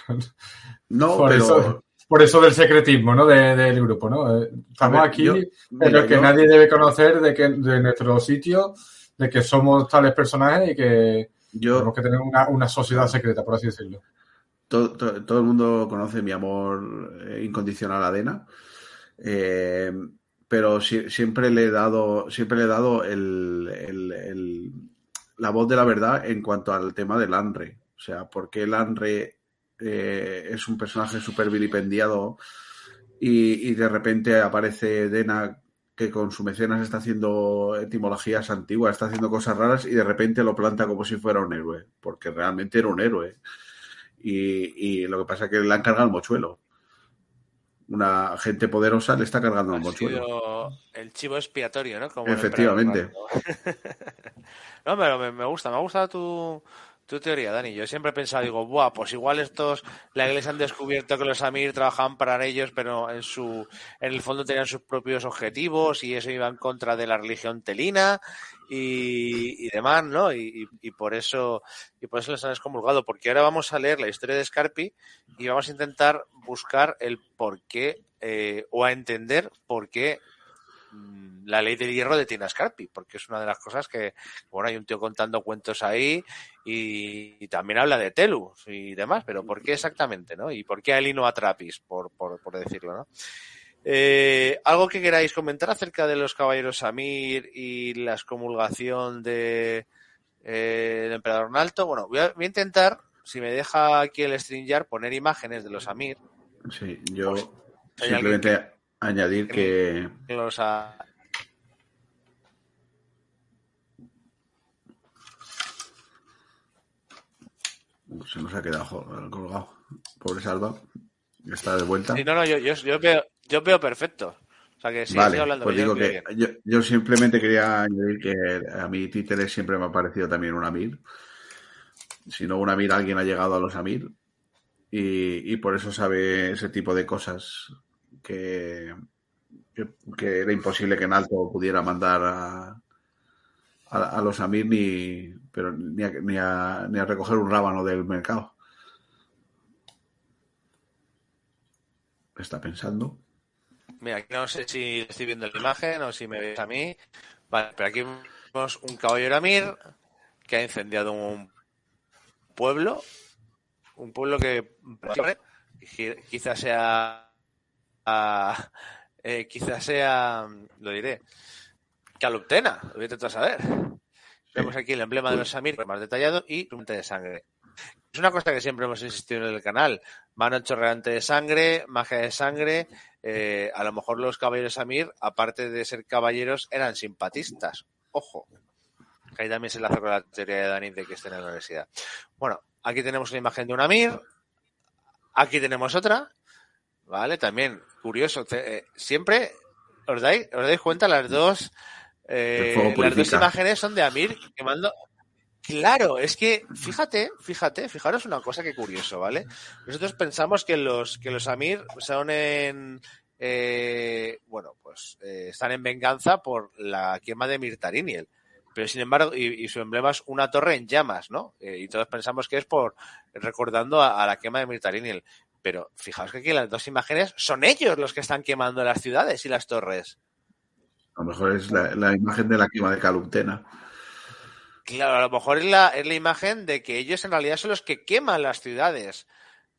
Speaker 4: no, [LAUGHS]
Speaker 5: por,
Speaker 4: pero.
Speaker 5: eso, por eso del secretismo, ¿no? De- del grupo, ¿no? Eh, Estamos
Speaker 4: ver,
Speaker 5: aquí,
Speaker 4: yo-
Speaker 5: pero
Speaker 4: mira,
Speaker 5: que
Speaker 4: yo-
Speaker 5: nadie debe conocer de, que, de nuestro sitio, de que somos tales personajes y que
Speaker 4: yo,
Speaker 5: tenemos que tener una, una sociedad secreta, por así decirlo.
Speaker 4: todo, todo- todo el mundo conoce mi amor eh, incondicional a Dena. eh, pero si- siempre le he dado, siempre le he dado el, el- el- la voz de la verdad en cuanto al tema del Anre. O sea, porque el Anre eh, es un personaje súper vilipendiado y, y de repente aparece Dena que con su mecenas está haciendo etimologías antiguas, está haciendo cosas raras y de repente lo planta como si fuera un héroe, porque realmente era un héroe. Y, y lo que pasa es que le han cargado el mochuelo. Una gente poderosa le está cargando el
Speaker 3: Ha
Speaker 4: mochuelo.
Speaker 3: sido el chivo expiatorio, ¿no? Como el
Speaker 4: Efectivamente. [LAUGHS]
Speaker 3: no, pero me, me gusta, me ha gustado tu, tu teoría, Dani. Yo siempre he pensado, digo, buah, pues igual estos, la iglesia han descubierto que los Amir trabajaban para ellos, pero en su, en el fondo tenían sus propios objetivos y eso iba en contra de la religión telina y, y demás, ¿no? Y, y- por eso, y por eso les han excomulgado, porque ahora vamos a leer la historia de Scarpi y vamos a intentar buscar el por qué, eh, o a entender por qué la ley del hierro detiene a Scarpi, porque es una de las cosas que, bueno, hay un tío contando cuentos ahí y, y también habla de Telus y demás, pero ¿por qué exactamente, no? Y por qué a él y no a Trapis, por, por, por decirlo, ¿no? Eh, ¿Algo que queráis comentar acerca de los caballeros Amir y la excomulgación de eh, el emperador Nalto? Bueno, voy a, voy a intentar, si me deja aquí el StreamYard, poner imágenes de los Amir.
Speaker 4: Sí, yo
Speaker 3: Pues,
Speaker 4: simplemente añadir que
Speaker 3: Los a-
Speaker 4: se nos ha quedado colgado. Pobre Salva. Está de vuelta.
Speaker 3: Sí, no, no, yo, yo, yo veo, yo veo perfecto. O sea que sí,
Speaker 4: vale,
Speaker 3: estoy hablando.
Speaker 4: pues digo que yo, yo simplemente quería añadir que a mí Títere siempre me ha parecido también un Amir. Si no un Amir, alguien ha llegado a los Amir. Y, y por eso sabe ese tipo de cosas que, que, era imposible que Nalto pudiera mandar a, a, a los Amir ni, pero ni a, ni a- ni a recoger un rábano del mercado. Está pensando.
Speaker 3: Mira, no sé si estoy viendo la imagen o si me veis a mí. Vale, pero aquí vemos un caballero Amir que ha incendiado un pueblo. Un pueblo que qui- quizás sea. Eh, quizás sea. Lo diré. Caluptena, lo voy a saber. Vemos aquí el emblema de los Amir más detallado y un monte de sangre. Es una cosa que siempre hemos insistido en el canal. Mano chorreante de sangre, magia de sangre. eh, a lo mejor los caballeros Amir, aparte de ser caballeros, eran simpatistas. Ojo. Ahí también se enlaza con la teoría de Dani de que estén en la universidad. Bueno, aquí tenemos una imagen de un Amir. Aquí tenemos otra. Vale, también curioso. te- eh, siempre os dais, os dais cuenta las dos. eh, las dos imágenes son de Amir quemando. Claro, es que fíjate, fíjate, fijaros una cosa que curioso, ¿vale? Nosotros pensamos que los que los Amir son en eh, bueno, pues eh, están en venganza por la quema de Mirtariniel. Pero sin embargo, y, y su emblema es una torre en llamas, ¿no? Eh, y todos pensamos que es por recordando a, a la quema de Mirtariniel. Pero fijaos que aquí las dos imágenes son ellos los que están quemando las ciudades y las torres.
Speaker 4: A lo mejor es la, la imagen de la quema de Caluptena.
Speaker 3: Claro, a lo mejor es la, es la imagen de que ellos en realidad son los que queman las ciudades,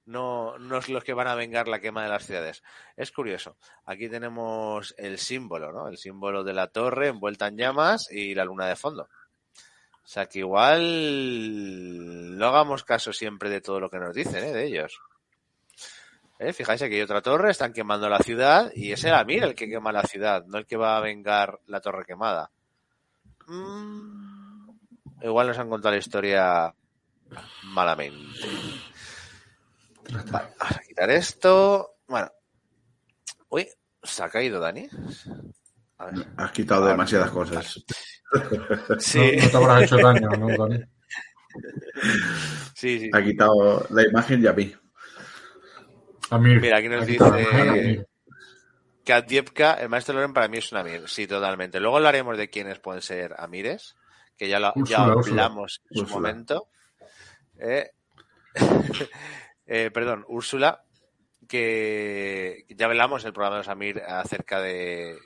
Speaker 3: no, no es los que van a vengar la quema de las ciudades. Es curioso. Aquí tenemos el símbolo, ¿no? El símbolo de la torre envuelta en llamas y la luna de fondo. O sea que igual no hagamos caso siempre de todo lo que nos dicen, ¿eh? De ellos. ¿Eh? Fijáis, aquí hay otra torre, están quemando la ciudad y es el Amir el que quema la ciudad, no el que va a vengar la torre quemada. Mm, Igual nos han contado la historia malamente. Vale, vamos a quitar esto. Bueno. Uy, ¿se ha caído Dani? A ver.
Speaker 4: Has quitado
Speaker 3: Ahora,
Speaker 4: demasiadas cosas.
Speaker 3: Sí,
Speaker 5: No, no te habrás hecho daño, ¿no, Dani?
Speaker 3: sí, sí.
Speaker 4: Ha quitado la imagen y a mí.
Speaker 5: Amir.
Speaker 3: Mira, aquí nos
Speaker 5: Aquí
Speaker 3: dice-
Speaker 5: Amir.
Speaker 3: Katiepka, el maestro Loren para mí es un Amir, sí, totalmente. Luego hablaremos de quiénes pueden ser Amires, que ya lo ya
Speaker 5: Úrsula.
Speaker 3: hablamos en su
Speaker 4: Úrsula.
Speaker 3: momento. Eh, [LAUGHS] eh, perdón, Úrsula, que ya hablamos en el programa de los Amir acerca de,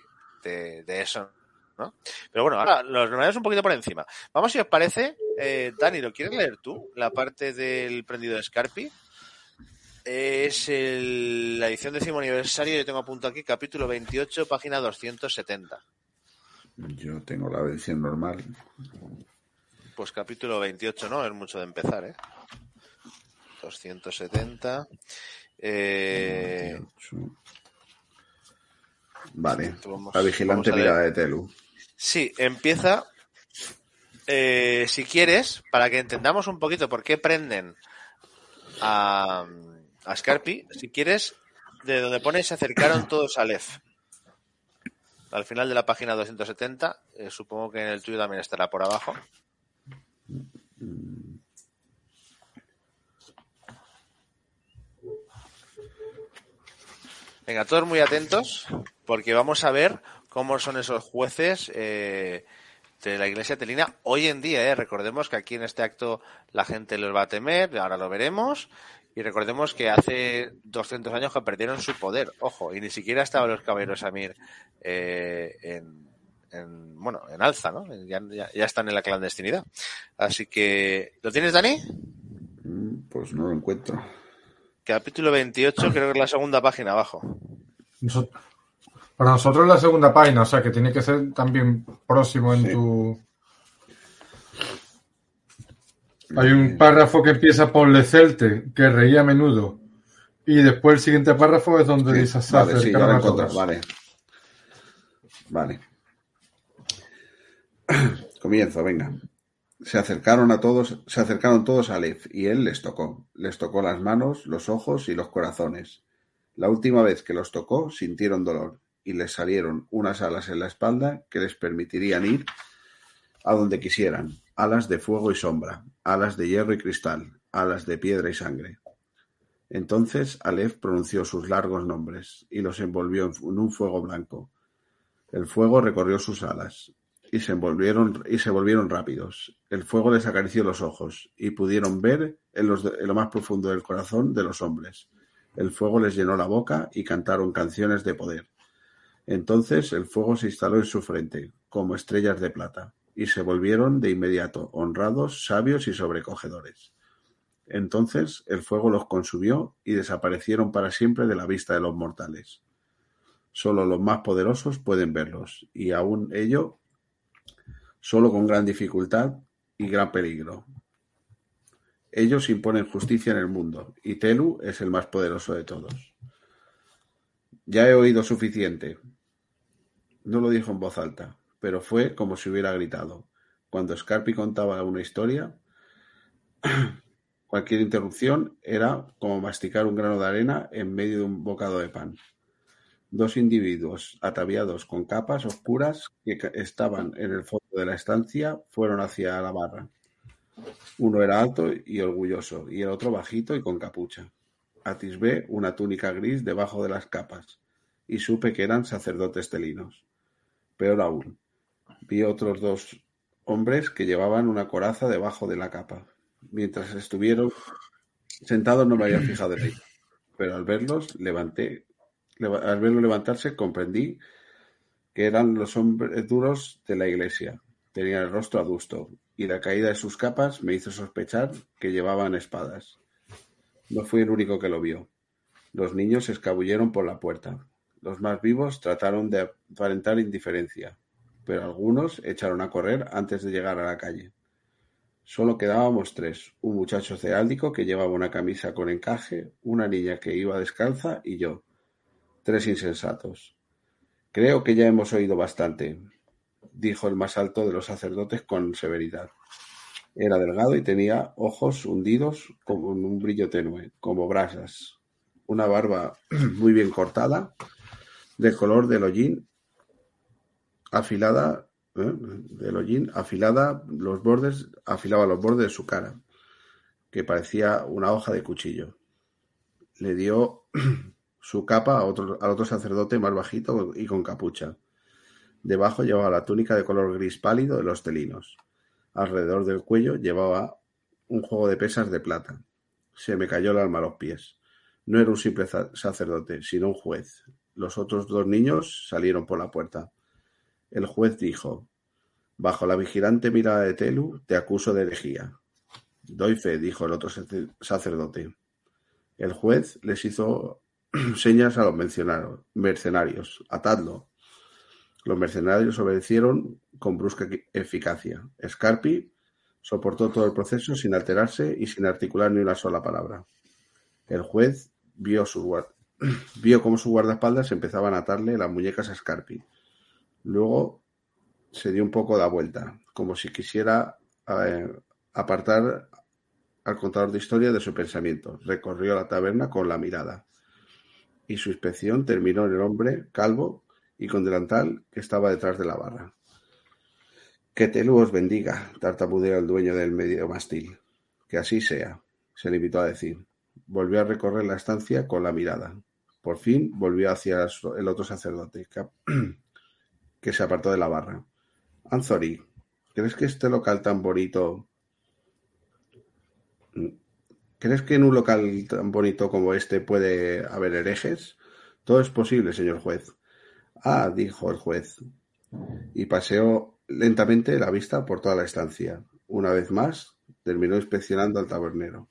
Speaker 3: de, de eso, ¿no? Pero bueno, ahora los nombramos un poquito por encima. Vamos, si os parece, eh, Dani, ¿lo quieres leer tú? La parte del prendido de Scarpi. Es el- la edición décimo aniversario, yo tengo a punto aquí, capítulo 28, página 270.
Speaker 4: Yo tengo la edición normal.
Speaker 3: Pues capítulo 28, ¿no? Es mucho de empezar, ¿eh? 270. Eh,
Speaker 4: 28. Vale.
Speaker 3: Vamos-
Speaker 4: la vigilante mirada de Telu.
Speaker 3: sí, empieza, eh, si quieres, para que entendamos un poquito por qué prenden a, a Scarpi, si quieres, de donde pone se acercaron todos a Lef. Al final de la página 270, eh, supongo que en el tuyo también estará por abajo. Venga, todos muy atentos, porque vamos a ver cómo son esos jueces eh, de la Iglesia telina hoy en día. eh. Recordemos que aquí en este acto la gente los va a temer, ahora lo veremos, y recordemos que hace 200 años que perdieron su poder, ojo, y ni siquiera estaban los caballeros Amir eh, en, en, bueno, en alza, ¿no? Ya, ya- ya están en la clandestinidad. Así que, ¿lo tienes, Dani?
Speaker 4: Mm, Pues no lo encuentro.
Speaker 3: Capítulo 28, creo que es la segunda página abajo.
Speaker 5: Para nosotros es la segunda página, o sea que tiene que ser también próximo en
Speaker 4: Sí.
Speaker 5: tu. Hay un párrafo que empieza por Lecelte, que reía a menudo. Y después el siguiente párrafo es donde
Speaker 4: Sí,
Speaker 5: dice
Speaker 4: vale, sí, ya lo. Vale. Vale. [CLEARS THROAT] Comienzo, venga. Se acercaron a todos, se acercaron todos a Lev y él les tocó. Les tocó las manos, los ojos y los corazones. La última vez que los tocó sintieron dolor y les salieron unas alas en la espalda que les permitirían ir a donde quisieran. Alas de fuego y sombra, alas de hierro y cristal, alas de piedra y sangre. Entonces Aleph pronunció sus largos nombres y los envolvió en un fuego blanco. El fuego recorrió sus alas y se volvieron, y se volvieron rápidos. El fuego les acarició los ojos y pudieron ver en lo más profundo del corazón de los hombres. El fuego les llenó la boca y cantaron canciones de poder. Entonces el fuego se instaló en su frente, como estrellas de plata, y se volvieron de inmediato honrados, sabios y sobrecogedores. Entonces el fuego los consumió y desaparecieron para siempre de la vista de los mortales. Solo los más poderosos pueden verlos, y aún ello solo con gran dificultad y gran peligro. Ellos imponen justicia en el mundo, y Telu es el más poderoso de todos. Ya he oído suficiente. No lo dijo en voz alta, pero fue como si hubiera gritado. Cuando Scarpi contaba una historia, [CLEARS THROAT] cualquier interrupción era como masticar un grano de arena en medio de un bocado de pan. Dos individuos ataviados con capas oscuras que estaban en el fondo de la estancia fueron hacia la barra. Uno era alto y orgulloso, y el otro bajito y con capucha. Atisbé una túnica gris debajo de las capas, y supe que eran sacerdotes telinos. Peor aún, vi otros dos hombres que llevaban una coraza debajo de la capa. Mientras estuvieron sentados no me había fijado en ello, pero al verlos levanté, leva- al verlo levantarse comprendí que eran los hombres duros de la iglesia. Tenían el rostro adusto, y la caída de sus capas me hizo sospechar que llevaban espadas. No fui el único que lo vio. Los niños se escabulleron por la puerta. Los más vivos trataron de aparentar indiferencia, pero algunos echaron a correr antes de llegar a la calle. Solo quedábamos tres, un muchacho ceáldico que llevaba una camisa con encaje, una niña que iba descalza y yo. Tres insensatos. Creo que ya hemos oído bastante, dijo el más alto de los sacerdotes con severidad. Era delgado y tenía ojos hundidos con un brillo tenue, como brasas. Una barba [CLEARS THROAT] muy bien cortada, de color del hollín, afilada, ¿eh? del afilada, los bordes, afilaba los bordes de su cara, que parecía una hoja de cuchillo. Le dio [CLEARS THROAT] su capa a otro, al otro sacerdote más bajito y con capucha. Debajo llevaba la túnica de color gris pálido de los telinos. Alrededor del cuello llevaba un juego de pesas de plata. Se me cayó el alma a los pies. No era un simple sacerdote, sino un juez. Los otros dos niños salieron por la puerta. El juez dijo, Bajo la vigilante mirada de Telu, te acuso de herejía. Doy fe, dijo el otro sacer- sacerdote. El juez les hizo [CLEARS THROAT] señas a los mercenarios. Atadlo. Los mercenarios obedecieron con brusca eficacia. Scarpi soportó todo el proceso sin alterarse y sin articular ni una sola palabra. El juez vio, su [CLEARS THROAT] cómo sus guardaespaldas empezaban a atarle las muñecas a Scarpi. Luego se dio un poco la vuelta, como si quisiera eh, apartar al contador de historia de su pensamiento. Recorrió la taberna con la mirada. Y su inspección terminó en el hombre calvo y con delantal que estaba detrás de la barra. Que Telu os bendiga, tartamudeó el dueño del medio mastil. Que así sea, se limitó a decir. Volvió a recorrer la estancia con la mirada. Por fin volvió hacia el otro sacerdote, que, se apartó de la barra. Anthony, ¿crees que este local tan bonito... ¿Crees que en un local tan bonito como este puede haber herejes? Todo es posible, señor juez. Ah, dijo el juez, y paseó lentamente la vista por toda la estancia. Una vez más, terminó inspeccionando al tabernero.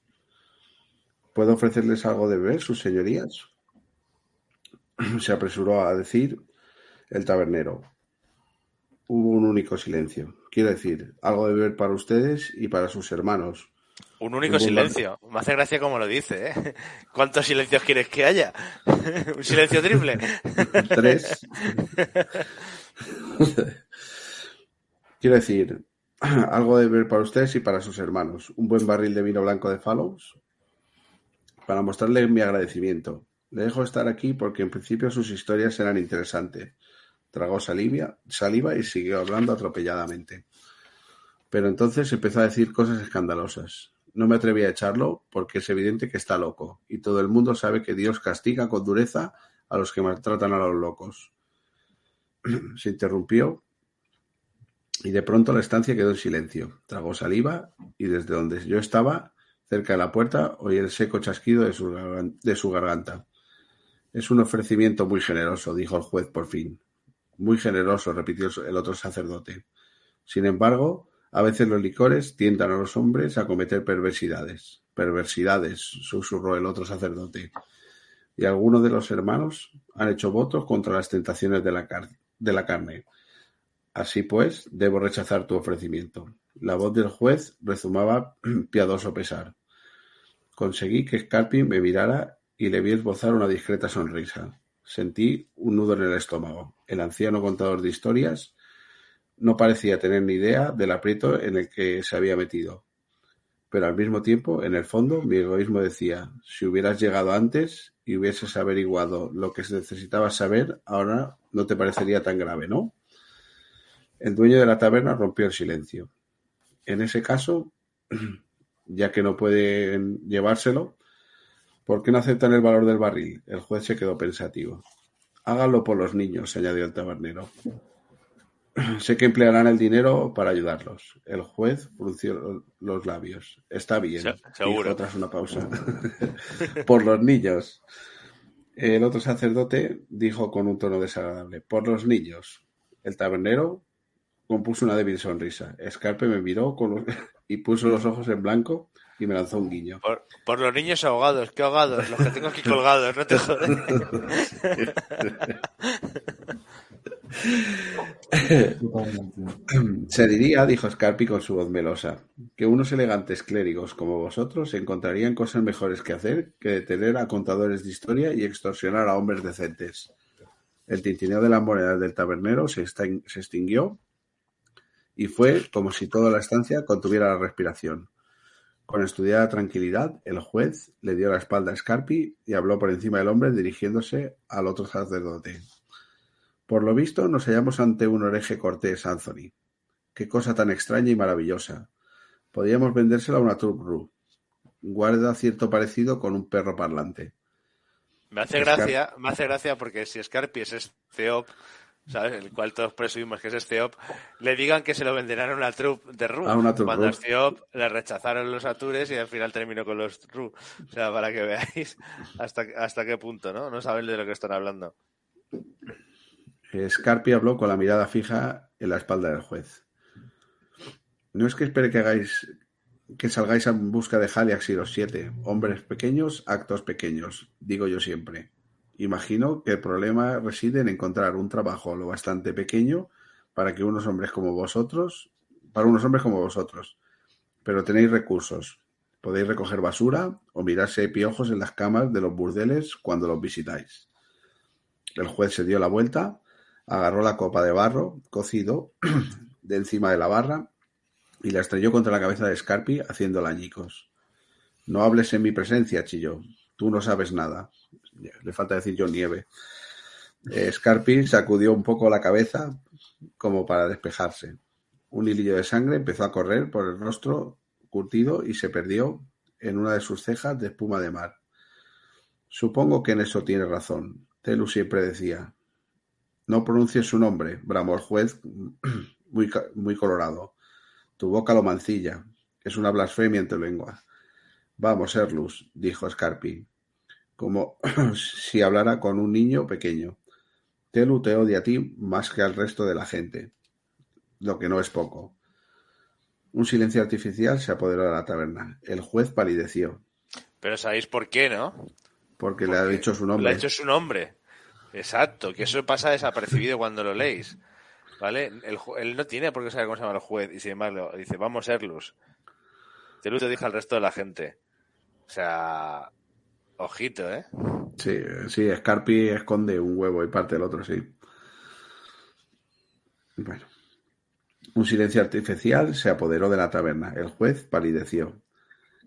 Speaker 4: ¿Puedo ofrecerles algo de beber, sus señorías? [CLEARS THROAT] Se apresuró a decir el tabernero. Hubo un único silencio. Quiero decir, algo de beber para ustedes y para sus hermanos.
Speaker 3: Un único silencio. Me hace gracia como lo dice, ¿eh? [LAUGHS] ¿Cuántos silencios quieres que haya? [LAUGHS] ¿Un silencio triple? [LAUGHS]
Speaker 4: Tres. Quiero decir, [CLEARS THROAT] algo de beber para ustedes y para sus hermanos. Un buen barril de vino blanco de Fallows para mostrarle mi agradecimiento. Le dejo estar aquí porque en principio sus historias eran interesantes. Tragó saliva, saliva y siguió hablando atropelladamente. Pero entonces empezó a decir cosas escandalosas. No me atreví a echarlo porque es evidente que está loco y todo el mundo sabe que Dios castiga con dureza a los que maltratan a los locos. [CLEARS THROAT] Se interrumpió Y de pronto la estancia quedó en silencio. Tragó saliva y desde donde yo estaba, cerca de la puerta, oí el seco chasquido de su, gargan- de su garganta. Es un ofrecimiento muy generoso, dijo el juez por fin. Muy generoso, repitió el otro sacerdote. Sin embargo, a veces los licores tientan a los hombres a cometer perversidades. Perversidades, susurró el otro sacerdote. Y algunos de los hermanos han hecho votos contra las tentaciones de la, carne. Así pues, debo rechazar tu ofrecimiento. La voz del juez rezumaba [CLEARS THROAT] piadoso pesar. Conseguí que Scarpi me mirara y le vi esbozar una discreta sonrisa. Sentí un nudo en el estómago. El anciano contador de historias no parecía tener ni idea del aprieto en el que se había metido. Pero al mismo tiempo, en el fondo, mi egoísmo decía, si hubieras llegado antes y hubieses averiguado lo que necesitabas saber, ahora no te parecería tan grave, ¿no? El dueño de la taberna rompió el silencio. En ese caso, [CLEARS THROAT] ya que no pueden llevárselo, ¿por qué no aceptan el valor del barril? El juez se quedó pensativo. Háganlo por los niños, añadió el tabernero. [CLEARS THROAT] Sé que emplearán el dinero para ayudarlos. El juez frunció los labios. Está bien,
Speaker 3: Se- seguro.
Speaker 4: dijo tras una pausa. [LAUGHS] por los niños. El otro sacerdote dijo con un tono desagradable. Por los niños. El tabernero compuso una débil sonrisa. Escarpe me miró con los- [LAUGHS] y puso los ojos en blanco y me lanzó un guiño.
Speaker 3: Por, por los niños ahogados, ¿qué ahogados? Los que tengo aquí colgados, no te jodes.
Speaker 4: Se diría, dijo Scarpi con su voz melosa, que unos elegantes clérigos como vosotros encontrarían cosas mejores que hacer que detener a contadores de historia y extorsionar a hombres decentes. El tintineo de las monedas del tabernero se, se extinguió y fue como si toda la estancia contuviera la respiración. Con estudiada tranquilidad, el juez le dio la espalda a Scarpi y habló por encima del hombre dirigiéndose al otro sacerdote. Por lo visto, nos hallamos ante un oreje cortés, Anthony. Qué cosa tan extraña y maravillosa. Podríamos vendérsela a una Turk Guarda cierto parecido con un perro parlante.
Speaker 3: Me hace gracia, me hace gracia porque si Scarpi es Theop, ¿sabes? El cual todos presumimos que es Theop, le digan que se lo venderán a una troupe de Ru.
Speaker 4: A una
Speaker 3: Cuando Theop le rechazaron los Atures y al final terminó con los Ru. O sea, para que veáis hasta, hasta qué punto, ¿no? No saben de lo que están hablando.
Speaker 4: Scarpi habló con la mirada fija en la espalda del juez. No es que espere que hagáis que salgáis en busca de Haliax y los siete. Hombres pequeños, actos pequeños, digo yo siempre. Imagino que el problema reside en encontrar un trabajo lo bastante pequeño para que unos hombres como vosotros, para unos hombres como vosotros. Pero tenéis recursos. Podéis recoger basura o mirarse piojos en las camas de los burdeles cuando los visitáis. El juez se dio la vuelta, agarró la copa de barro cocido [CLEARS THROAT] de encima de la barra y la estrelló contra la cabeza de Scarpi haciéndola añicos. No hables en mi presencia, chilló. Tú no sabes nada. Le falta decir yo nieve. Eh, sacudió un poco la cabeza como para despejarse. Un hilillo de sangre empezó a correr por el rostro curtido y se perdió en una de sus cejas de espuma de mar. Supongo que en eso tiene razón. Telu siempre decía. No pronuncies su nombre, bramó el juez [CLEARS THROAT] muy, muy colorado. Tu boca lo mancilla. Es una blasfemia en tu lengua. Vamos, Erlus, dijo Scarpi, como [CLEARS THROAT] si hablara con un niño pequeño. Telu te odia a ti más que al resto de la gente, lo que no es poco. Un silencio artificial se apoderó de la taberna. El juez palideció,
Speaker 3: Pero sabéis por qué, ¿no?
Speaker 4: porque le ha dicho su
Speaker 3: Le
Speaker 4: nombre.
Speaker 3: ha hecho su nombre. Exacto, que eso pasa desapercibido cuando lo leéis. ¿Vale? El él no tiene por qué saber cómo se llama el juez y sin embargo dice, vamos, Erlus. Erlus te dijo al resto de la gente. O sea, ojito, ¿eh?
Speaker 4: Sí, sí, Scarpi esconde un huevo y parte del otro, sí. Bueno. Un silencio artificial se apoderó de la taberna. El juez palideció.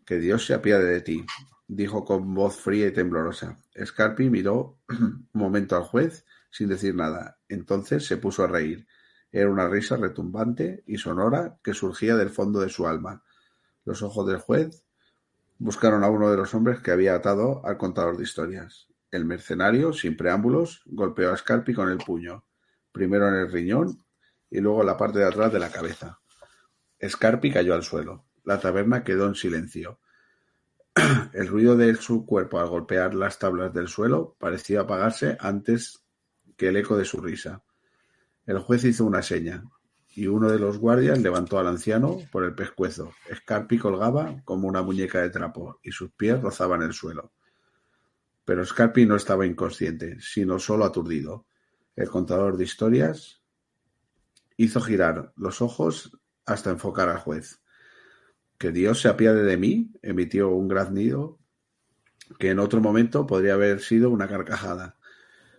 Speaker 4: Que Dios se apiade de ti, dijo con voz fría y temblorosa. Scarpi miró [CLEARS THROAT] un momento al juez sin decir nada. Entonces se puso a reír. Era una risa retumbante y sonora que surgía del fondo de su alma. Los ojos del juez buscaron a uno de los hombres que había atado al contador de historias. El mercenario, sin preámbulos, golpeó a Scarpi con el puño, primero en el riñón y luego en la parte de atrás de la cabeza. Scarpi cayó al suelo. La taberna quedó en silencio. [CLEARS THROAT] El ruido de su cuerpo al golpear las tablas del suelo parecía apagarse antes que el eco de su risa. El juez hizo una seña, y uno de los guardias levantó al anciano por el pescuezo. Scarpi colgaba como una muñeca de trapo, y sus pies rozaban el suelo. Pero Scarpi no estaba inconsciente, sino solo aturdido. El contador de historias hizo girar los ojos hasta enfocar al juez. Que Dios se apiade de mí, emitió un graznido que en otro momento podría haber sido una carcajada.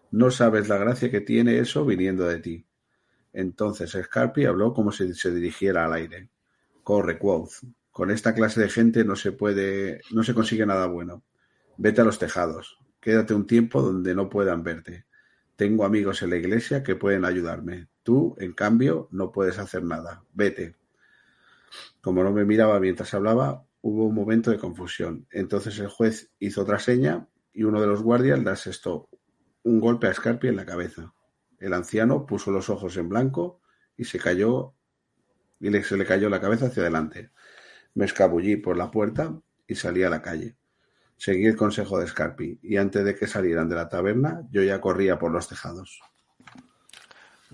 Speaker 4: No sabes la gracia que tiene eso viniendo de ti. Entonces Scarpi habló como si se dirigiera al aire. Corre, Quoth. Con esta clase de gente no se puede, no se consigue nada bueno. Vete a los tejados. Quédate un tiempo donde no puedan verte. Tengo amigos en la iglesia que pueden ayudarme. Tú, en cambio, no puedes hacer nada. Vete. Como no me miraba mientras hablaba, hubo un momento de confusión. Entonces el juez hizo otra seña y uno de los guardias le asestó un golpe a Scarpi en la cabeza. El anciano puso los ojos en blanco y se cayó y le, se le cayó la cabeza hacia adelante. Me escabullí por la puerta y salí a la calle. Seguí el consejo de Scarpi y antes de que salieran de la taberna yo ya corría por los tejados.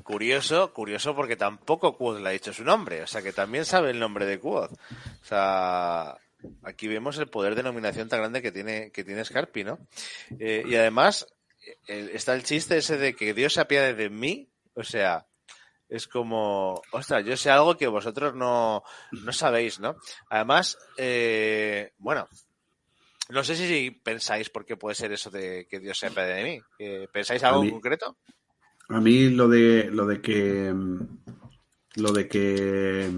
Speaker 3: Curioso, curioso porque tampoco Quoth le ha dicho su nombre, o sea que también sabe el nombre de Quoth. O sea, aquí vemos el poder de nominación tan grande que tiene, que tiene Scarpi, ¿no? Eh, y además, está el chiste ese de que Dios se apiade de mí, o sea, es como, ostras, yo sé algo que vosotros no, no sabéis, ¿no? Además, eh, bueno, no sé si pensáis por qué puede ser eso de que Dios se apiade de mí. Eh, ¿Pensáis algo
Speaker 4: A mí-
Speaker 3: en concreto?
Speaker 4: A mí lo de lo de que lo de que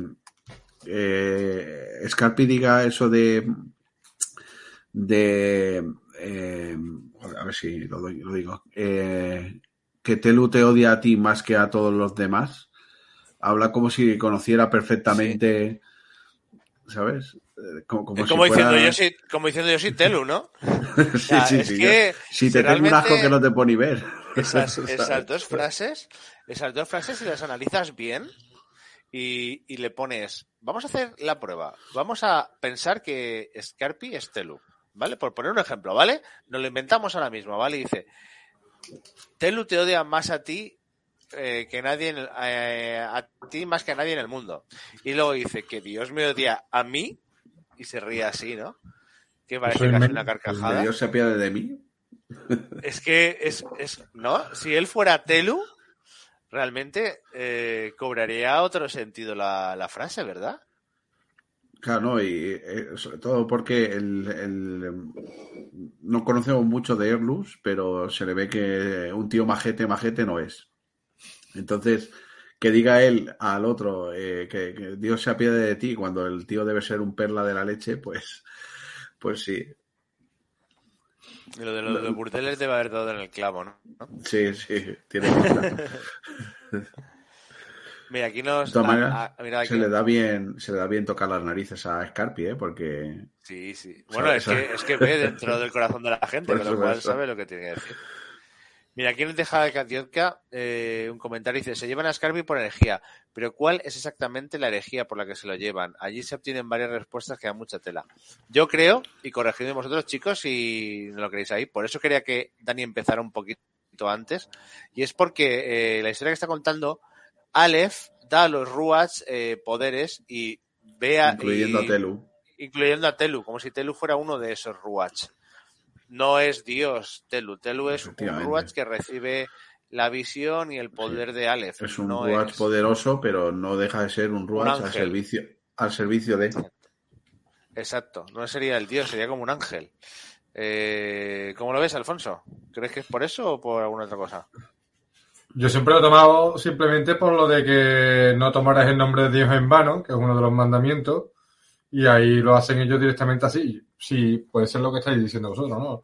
Speaker 4: eh, Scarpi diga eso de de eh, a ver si lo, doy- lo digo. Eh, que Telu te odia a ti más que a todos los demás. Habla como si conociera perfectamente ¿sabes? Eh, Como, como
Speaker 3: Es
Speaker 4: si
Speaker 3: como, diciendo
Speaker 4: fuera-
Speaker 3: yo soy, como diciendo yo soy Telu, ¿no? [LAUGHS]
Speaker 4: sí, sí,
Speaker 3: es
Speaker 4: sí,
Speaker 3: que
Speaker 4: yo- si te tengo un
Speaker 3: realmente-
Speaker 4: asco que no te puedo ni ver.
Speaker 3: esas [LAUGHS] dos frases, esas dos frases, si las analizas bien y, y le pones, vamos a hacer la prueba, vamos a pensar que Scarpi es Telu, ¿vale? Por poner un ejemplo, ¿vale? Nos lo inventamos ahora mismo, ¿vale? Y dice, Telu te odia más a ti eh, que nadie, en el- eh, a ti más que a nadie en el mundo. Y luego dice que Dios me odia a mí y se ríe así, ¿no? Que parece casi una carcajada.
Speaker 4: Dios se apiade de mí [LAUGHS]
Speaker 3: Es que es, es, ¿no? Si él fuera Telu, realmente eh, cobraría otro sentido la, la frase, ¿verdad?
Speaker 4: Claro, no, y eh, sobre todo porque el, el, no conocemos mucho de Erlus, pero se le ve que un tío majete, majete no es. Entonces, que diga él al otro eh, que, que Dios se apiade de ti cuando el tío debe ser un perla de la leche, pues, pues sí,
Speaker 3: Lo de los de burdeles debe haber dado en el clavo, ¿no?
Speaker 4: Sí, sí, tiene pinta. [LAUGHS]
Speaker 3: Mira, aquí nos...
Speaker 4: De todas maneras,
Speaker 3: mira aquí.
Speaker 4: se le da bien, se le da bien tocar las narices a Scarpi, ¿eh? porque
Speaker 3: Sí, sí. Bueno, es que, es que ve [LAUGHS] dentro del corazón de la gente, con lo cual sabe lo que tiene que decir. Mira, aquí nos deja Katiotka eh, un comentario. Dice, se llevan a Scarpi por herejía. Pero ¿cuál es exactamente la herejía por la que se lo llevan? Allí se obtienen varias respuestas que dan mucha tela. Yo creo, y corregidme vosotros chicos si no lo queréis ahí, por eso quería que Dani empezara un poquito antes. Y es porque eh, la historia que está contando, Aleph da a los Ruats eh, poderes y vea...
Speaker 4: incluyendo
Speaker 3: y-
Speaker 4: a Telu.
Speaker 3: incluyendo a Telu, como si Telu fuera uno de esos Ruach. No es Dios Telu, Telu es un. Ruach que recibe la visión y el poder de Aleph.
Speaker 4: Es un
Speaker 3: no
Speaker 4: Ruach
Speaker 3: es-
Speaker 4: poderoso, pero no deja de ser un Ruach al servicio, al servicio de.
Speaker 3: Exacto, no sería el Dios, sería como un ángel. Eh, ¿Cómo lo ves, Alfonso? ¿Crees que es por eso o por alguna otra cosa?
Speaker 5: Yo siempre lo he tomado simplemente por lo de que no tomarás el nombre de Dios en vano, que es uno de los mandamientos, y ahí lo hacen ellos directamente así. Sí, puede ser lo que estáis diciendo vosotros, ¿no?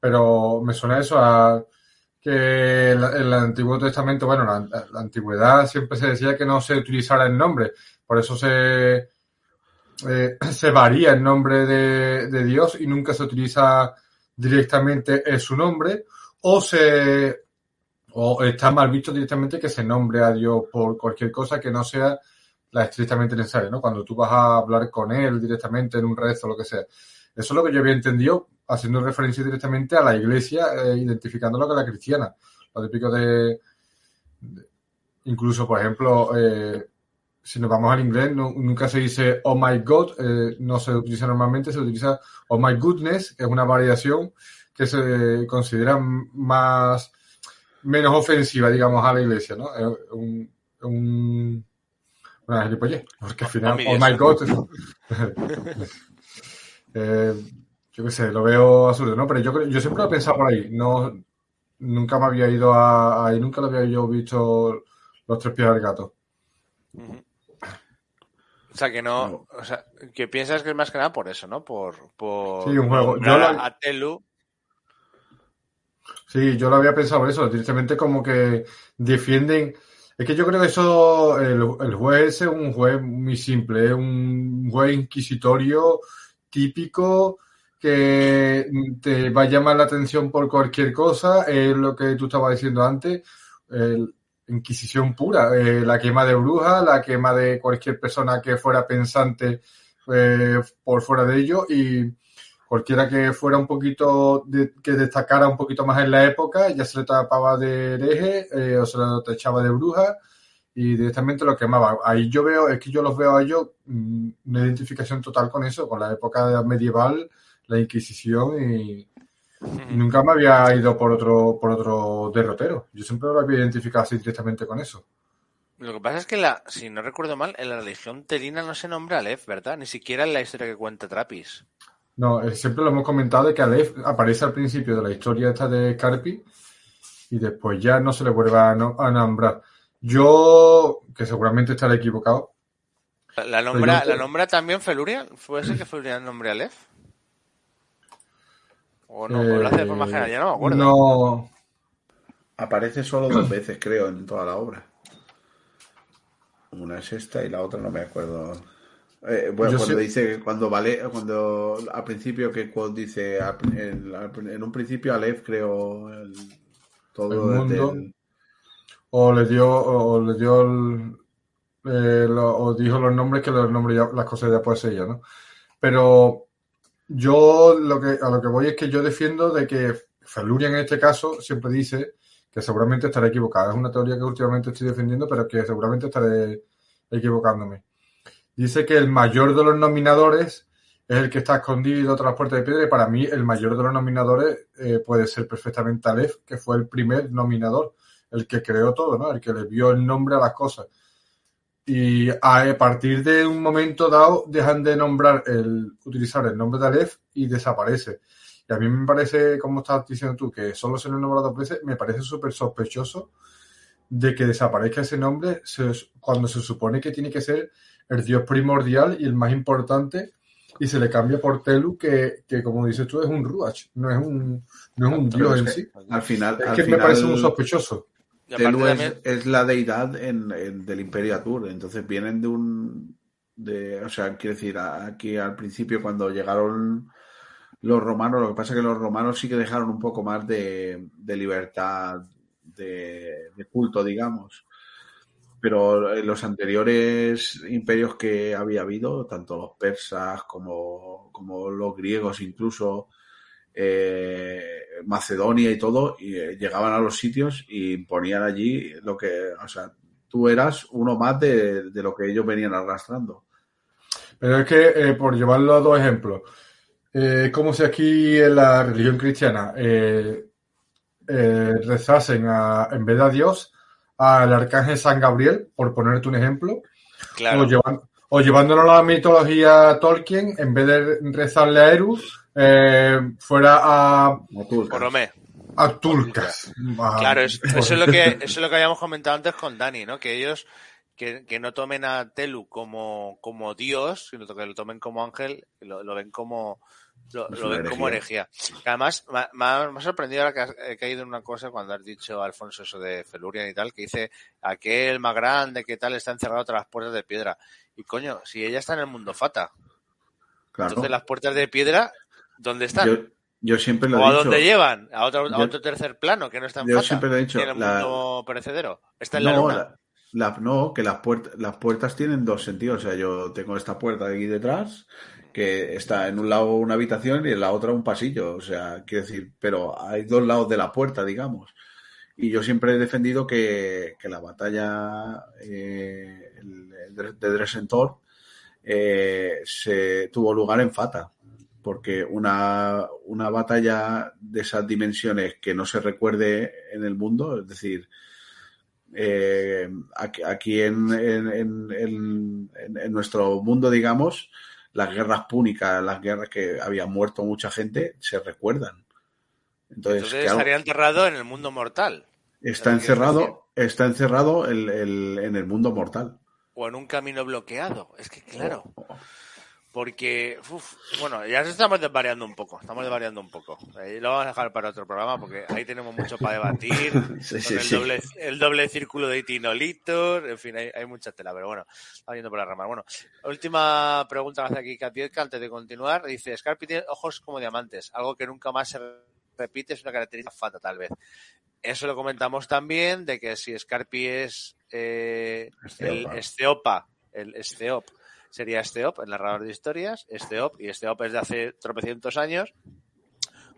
Speaker 5: Pero me suena eso a que el, el Antiguo Testamento, bueno, la, la antigüedad siempre se decía que no se utilizara el nombre, por eso se, eh, [CLEARS THROAT] se varía el nombre de, de Dios y nunca se utiliza directamente en su nombre, o se O está mal visto directamente que se nombre a Dios por cualquier cosa que no sea la estrictamente necesaria, ¿no? Cuando tú vas a hablar con él directamente en un rezo o lo que sea. Eso es lo que yo había entendido haciendo referencia directamente a la iglesia, eh, identificándolo con la cristiana. Lo típico de, incluso, por ejemplo, eh, si nos vamos al inglés, nunca se dice oh my god, eh, no se utiliza normalmente, se utiliza oh my goodness, que es una variación que se considera más menos ofensiva, digamos, a la iglesia, ¿no? Un, un una gilipollez, porque al final,
Speaker 3: Oh,
Speaker 5: my god, [LAUGHS] eh, yo qué sé, lo veo absurdo, ¿no? Pero yo, creo- yo siempre lo he pensado por ahí, no, nunca me había ido a, ahí, nunca lo había yo visto los tres pies del gato.
Speaker 3: O sea, que no,
Speaker 4: No.
Speaker 3: o sea, que piensas que es más que nada por eso, ¿no? Por, por
Speaker 5: Sí, un juego. Yo
Speaker 3: a Telu.
Speaker 5: Sí, yo lo había pensado eso, directamente como que defienden. Es que yo creo que eso, el, el juez es un juez muy simple, es un juez inquisitorio típico que te va a llamar la atención por cualquier cosa, es lo que tú estabas diciendo antes, el- Inquisición pura, eh, la quema de brujas, la quema de cualquier persona que fuera pensante eh, por fuera de ello y cualquiera que fuera un poquito, de- que destacara un poquito más en la época, ya se le tapaba de hereje eh, o se le techaba de bruja y directamente lo quemaba. Ahí yo veo, es que yo los veo a ellos mm, una identificación total con eso, con la época medieval, la Inquisición y, y nunca me había ido por otro, por otro derrotero. Yo siempre lo había identificado así directamente con eso.
Speaker 3: Lo que pasa es que, la, si no recuerdo mal, en la religión telina no se nombra a Lev, ¿verdad? Ni siquiera en la historia que cuenta Trapis.
Speaker 5: No, eh, siempre lo hemos comentado de que Aleph aparece al principio de la historia esta de Carpi y después ya no se le vuelve a, no- a nombrar. Yo, que seguramente estaré equivocado,
Speaker 3: ¿La, nombra,
Speaker 5: yo-
Speaker 3: ¿La nombra también Felurian? ¿Puede ser que Felurian nombre a Lev? ¿O no? ¿O lo hace de forma
Speaker 5: eh,
Speaker 3: general? Ya no me acuerdo.
Speaker 5: No,
Speaker 4: Aparece solo dos veces, creo, en toda la obra. Una es esta y la otra no me acuerdo. Eh, bueno,
Speaker 5: Yo
Speaker 4: cuando
Speaker 5: sí-
Speaker 4: dice, cuando vale, cuando al principio que Quoth dice, en, en un principio Aleph creó el- todo
Speaker 5: El mundo.
Speaker 4: del-
Speaker 5: o le dio, o le dio el- eh, lo- o dijo los nombres que los nombres ya, las cosas ya puede ser ya, ¿no? Pero yo lo que, a lo que voy es que yo defiendo de que Felurian en este caso siempre dice que seguramente estaré equivocado. Es una teoría que últimamente estoy defendiendo, pero que seguramente estaré equivocándome. Dice que el mayor de los nominadores es el que está escondido tras las puertas de piedra y para mí el mayor de los nominadores eh, puede ser perfectamente Aleph, que fue el primer nominador, el que creó todo, ¿no? El que le vio el nombre a las cosas. Y a partir de un momento dado dejan de nombrar el, utilizar el nombre de Aleph y desaparece. Y a mí me parece, como estás diciendo tú, que solo se lo han nombrado dos veces, me parece súper sospechoso de que desaparezca ese nombre cuando se supone que tiene que ser el dios primordial y el más importante y se le cambia por Telu que, que como dices tú es un Ruach, no es un, no es un dios
Speaker 4: es
Speaker 5: en
Speaker 4: que
Speaker 5: sí.
Speaker 4: Al final,
Speaker 5: Es
Speaker 4: al
Speaker 5: que me parece un sospechoso.
Speaker 4: Telu es,
Speaker 3: también-
Speaker 4: es la deidad en, en- del Imperio Atur, entonces vienen de un, de, o sea, quiero decir, aquí al principio cuando llegaron los romanos, lo que pasa es que los romanos sí que dejaron un poco más de, de libertad de, de culto, digamos. Pero en los anteriores imperios que había habido, tanto los persas como, como los griegos incluso, eh, Macedonia y todo, eh, llegaban a los sitios y ponían allí lo que, o sea, tú eras uno más de, de lo que ellos venían arrastrando.
Speaker 5: Pero es que, eh, por llevarlo a dos ejemplos, eh, como si aquí en la religión cristiana eh, eh, rezasen a- en vez de Dios al arcángel San Gabriel, por ponerte un ejemplo,
Speaker 3: Claro.
Speaker 5: o, llevan- o llevándolo a la mitología Tolkien, en vez de rezarle a Eru, eh, fuera a,
Speaker 3: Boromé.
Speaker 5: a Tulkas. A-
Speaker 3: Claro, es- eso, es lo que, eso es lo que habíamos comentado antes con Dani, ¿no? Que ellos que, que no tomen a Telu como, como Dios, sino que lo tomen como ángel, lo, lo ven como lo, ven como
Speaker 4: herejía.
Speaker 3: además me, ha- me sorprendido ahora que has he caído en una cosa cuando has dicho, Alfonso, eso de Felurian y tal, que dice aquel más grande que tal está encerrado tras las puertas de piedra. Y coño, si ella está en el mundo fata,
Speaker 4: Claro.
Speaker 3: entonces las puertas de piedra, ¿dónde están?
Speaker 4: Yo, yo siempre lo
Speaker 3: ¿O a
Speaker 4: he
Speaker 3: dónde llevan? ¿A otro, a
Speaker 4: Yo-
Speaker 3: otro tercer plano que no está en
Speaker 4: yo
Speaker 3: Fata,
Speaker 4: siempre lo he dicho,
Speaker 3: en el
Speaker 4: la-
Speaker 3: mundo perecedero? Está en la luna.
Speaker 4: la- la- no, que las puertas, las puertas tienen dos sentidos. O sea, yo tengo esta puerta de aquí detrás, que está en un lado una habitación y en la otra un pasillo. O sea, quiero decir, pero hay dos lados de la puerta, digamos. Y yo siempre he defendido que, que la batalla eh, de Dressentor eh, se tuvo lugar en Fata. Porque una, una batalla de esas dimensiones que no se recuerde en el mundo, es decir, eh, aquí, en, en- en- nuestro mundo, digamos, las guerras púnicas, las guerras que había muerto mucha gente, se recuerdan. Entonces,
Speaker 3: Entonces
Speaker 4: claro,
Speaker 3: estaría enterrado en el mundo mortal.
Speaker 4: está encerrado, está encerrado el- el- en el mundo mortal.
Speaker 3: O en un camino bloqueado. Es que claro.
Speaker 4: Oh, oh.
Speaker 3: Porque, uf, bueno, ya estamos desvariando un poco, estamos desvariando un poco. Ahí lo vamos a dejar para otro programa porque ahí tenemos mucho para debatir. [LAUGHS]
Speaker 4: Sí, sí,
Speaker 3: el,
Speaker 4: sí.
Speaker 3: Doble, el doble círculo de itinolitos, en fin, hay, hay mucha tela, pero bueno, estamos yendo por la rama. Bueno, última pregunta que hace aquí Kapielka antes de continuar. Dice, Scarpi tiene ojos como diamantes, algo que nunca más se repite, es una característica fata tal vez. Eso lo comentamos también, de que si Scarpi es eh, el.
Speaker 4: Esteopa,
Speaker 3: el Esteop, sería Esteop, el narrador de historias, Esteop, y Esteop es de hace tropecientos años,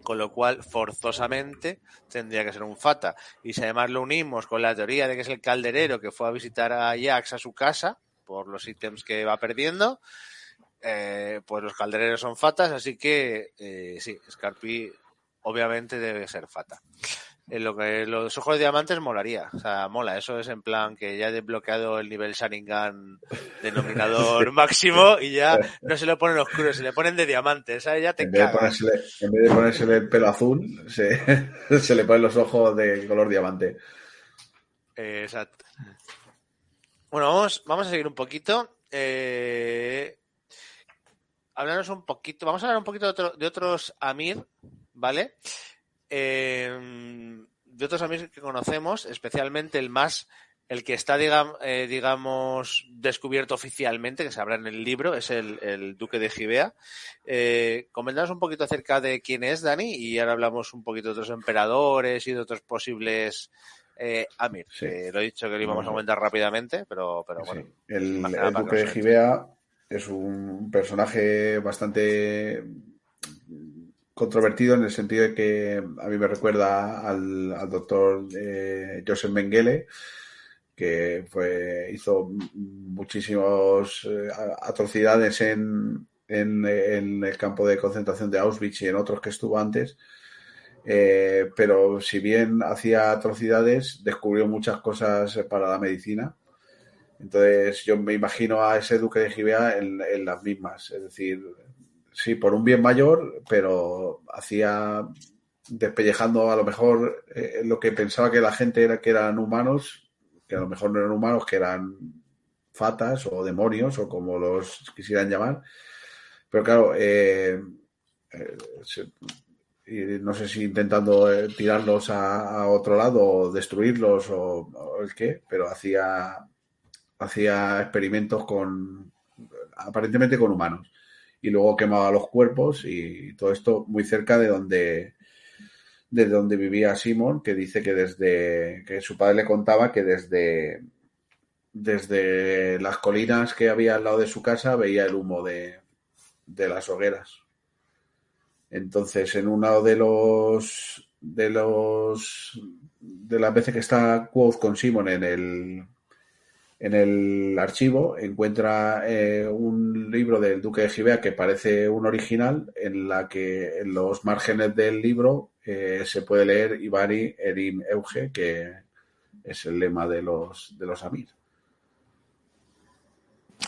Speaker 3: con lo cual forzosamente tendría que ser un Fata. Y si además lo unimos con la teoría de que es el calderero que fue a visitar a Jax a su casa por los ítems que va perdiendo, eh, pues los caldereros son Fatas, así que eh, sí, Scarpi obviamente debe ser Fata. En lo que los ojos de diamantes molaría, o sea, mola, eso es en plan que ya he desbloqueado el nivel Sharingan denominador [LAUGHS] máximo y ya no se le ponen oscuros, se le ponen de diamantes, ¿sabes? Ya te
Speaker 4: En vez, en vez de ponérsele el pelo azul, se, [LAUGHS] se le ponen los ojos de color diamante.
Speaker 3: Eh, exacto. Bueno, vamos, vamos a seguir un poquito. Eh, hablarnos un poquito. Vamos a hablar un poquito de, otro- de otros Amir, ¿vale? Eh, de otros Amir que conocemos, especialmente el más, el que está, digam- eh, digamos, descubierto oficialmente, que se habla en el libro, es el, el Duque de Gibea. Eh, comentanos un poquito acerca de quién es Dani y ahora hablamos un poquito de otros emperadores y de otros posibles eh, Amir.
Speaker 4: Sí.
Speaker 3: Eh, lo he dicho que lo íbamos a comentar rápidamente, pero, pero bueno.
Speaker 4: Sí. El, el Duque de Gibea es un personaje bastante controvertido en el sentido de que a mí me recuerda al, al doctor eh, Joseph Mengele, que fue, hizo muchísimas atrocidades en, en, en el campo de concentración de Auschwitz y en otros que estuvo antes. Eh, pero si bien hacía atrocidades, descubrió muchas cosas para la medicina. Entonces yo me imagino a ese duque de Gibea en, en las mismas. Es decir, sí, por un bien mayor, pero hacía despellejando a lo mejor eh, lo que pensaba que la gente era que eran humanos, que a lo mejor no eran humanos, que eran fatas o demonios o como los quisieran llamar. Pero claro, eh, eh, no sé si intentando eh, tirarlos a, a otro lado o destruirlos o, o el qué, pero hacía, hacía experimentos con, aparentemente con humanos. Y luego quemaba los cuerpos y todo esto muy cerca de donde, de donde vivía Simon, que dice que desde, que su padre le contaba que desde, desde las colinas que había al lado de su casa veía el humo de, de las hogueras. Entonces, en uno de los de los de las veces que está Quoth con Simon en el en el archivo encuentra eh, un libro del Duque de Gibea que parece un original en la que en los márgenes del libro eh, se puede leer Ibari Erim Euge que es el lema de los de los Amir.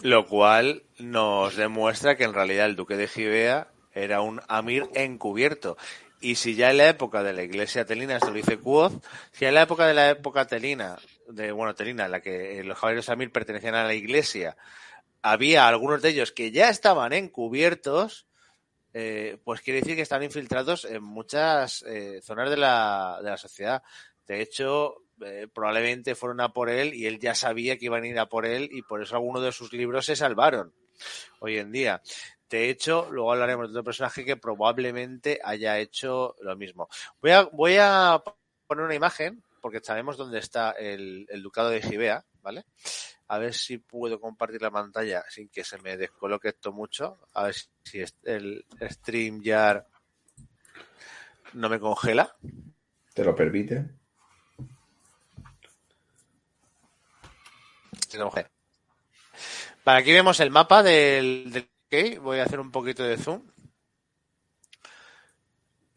Speaker 3: Lo cual nos demuestra que en realidad el duque de Gibea era un Amir encubierto. Y si ya en la época de la iglesia telina, esto lo dice Quoth, si en la época de la época telina, de, bueno, telina, en la que los caballeros Amir pertenecían a la iglesia, había algunos de ellos que ya estaban encubiertos, eh, pues quiere decir que están infiltrados en muchas eh, zonas de la, de la sociedad. De hecho, eh, probablemente fueron a por él y él ya sabía que iban a ir a por él y por eso algunos de sus libros se salvaron hoy en día. De hecho, luego hablaremos de otro personaje que probablemente haya hecho lo mismo. Voy a, voy a poner una imagen, porque sabemos dónde está el, el ducado de Gibea, ¿vale? A ver si puedo compartir la pantalla sin que se me descoloque esto mucho. A ver si el StreamYard no me congela.
Speaker 4: ¿Te lo permite?
Speaker 3: Vale, aquí vemos el mapa del, del. Voy a hacer un poquito de zoom.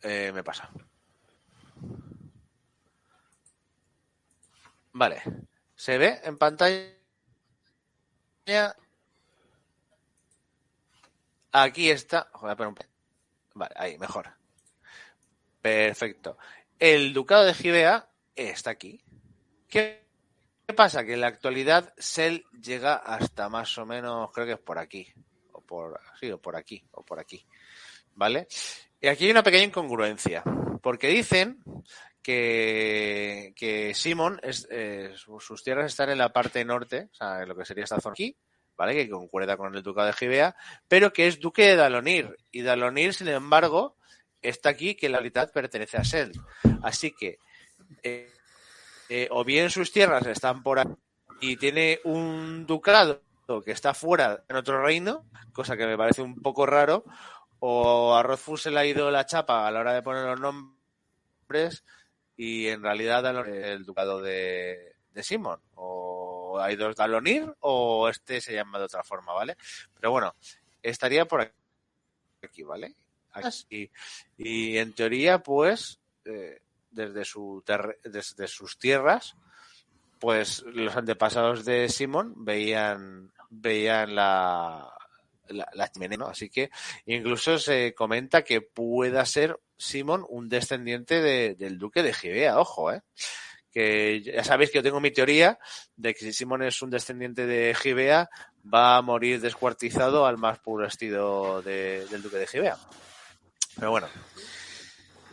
Speaker 3: Eh, me pasa. Vale. ¿Se ve en pantalla? Aquí está. Vale, ahí, mejor. Perfecto. El ducado de Gibea está aquí. ¿Qué ¿Qué pasa? Que en la actualidad Cell llega hasta más o menos, creo que es por aquí. O por, sí, o por aquí, o por aquí. ¿Vale? Y aquí hay una pequeña incongruencia. Porque dicen que, que Simon, eh, su- sus tierras están en la parte norte, o sea, en lo que sería esta zona aquí, ¿vale? Que concuerda con el ducado de Gibea, pero que es duque de Dalonir. Y Dalonir, sin embargo, está aquí, que la realidad pertenece a Cell. Así que, eh, eh, o bien sus tierras están por ahí y tiene un ducado que está fuera en otro reino, cosa que me parece un poco raro, o a Rothfuss se le ha ido la chapa a la hora de poner los nombres y en realidad el ducado de, de Simon, o hay dos Dalonir o este se llama de otra forma, ¿vale? Pero bueno, estaría por aquí, ¿vale? Aquí. Y en teoría, pues, eh, desde, su desde sus tierras, pues los antepasados de Simon veían, veían la, la, la chimenea, ¿no? Así que incluso se comenta que pueda ser Simon un descendiente de- del duque de Gibea, ojo, ¿eh? Que ya sabéis que yo tengo mi teoría de que si Simon es un descendiente de Gibea, va a morir descuartizado al más puro estilo de- del duque de Gibea. Pero bueno.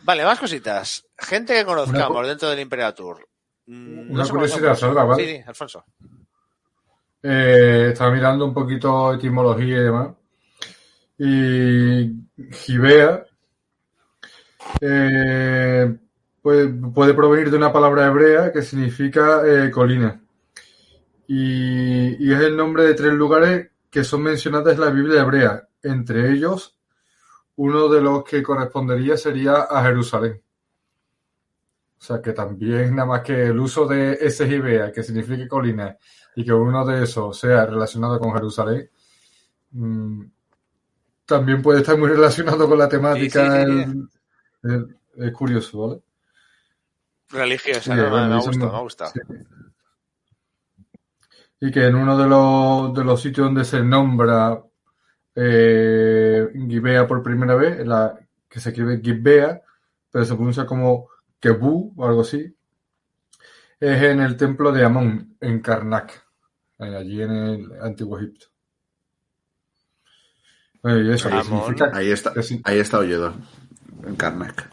Speaker 3: Vale, más cositas. Gente que conozcamos
Speaker 5: Una
Speaker 3: dentro del Imperator. Mm,
Speaker 5: Una
Speaker 3: se
Speaker 5: curiosidad. Sandra, ¿vale?
Speaker 3: Sí, sí, Alfonso.
Speaker 5: Eh, estaba mirando un poquito etimología y demás. Y Gibea eh, puede, puede provenir de una palabra hebrea que significa eh, colina. Y, y es el nombre de tres lugares que son mencionados en la Biblia hebrea. Entre ellos, uno de los que correspondería sería a Jerusalén. O sea que también nada más que el uso de ese que significa colina, y que uno de esos sea relacionado con Jerusalén, mm, también puede estar muy [LAUGHS] relacionado con la temática.
Speaker 3: Sí, sí, sí.
Speaker 5: Es curioso, ¿vale?
Speaker 3: Religiosa,
Speaker 5: Sí,
Speaker 3: ¿no? Me-
Speaker 5: bueno,
Speaker 3: me ha
Speaker 5: eso
Speaker 3: gustado,
Speaker 5: no-
Speaker 3: me ha gustado.
Speaker 5: sí. Y que en uno de los, de los sitios donde se nombra eh, Gibea por primera vez, en la, que se escribe Gibea, pero se pronuncia como Kebu o algo así, es en el templo de Amón, en Karnak, eh, allí en el antiguo Egipto. Eh, y eso, que
Speaker 3: Amón.
Speaker 5: significa
Speaker 4: Ahí está, ahí está Olledo, en Karnak.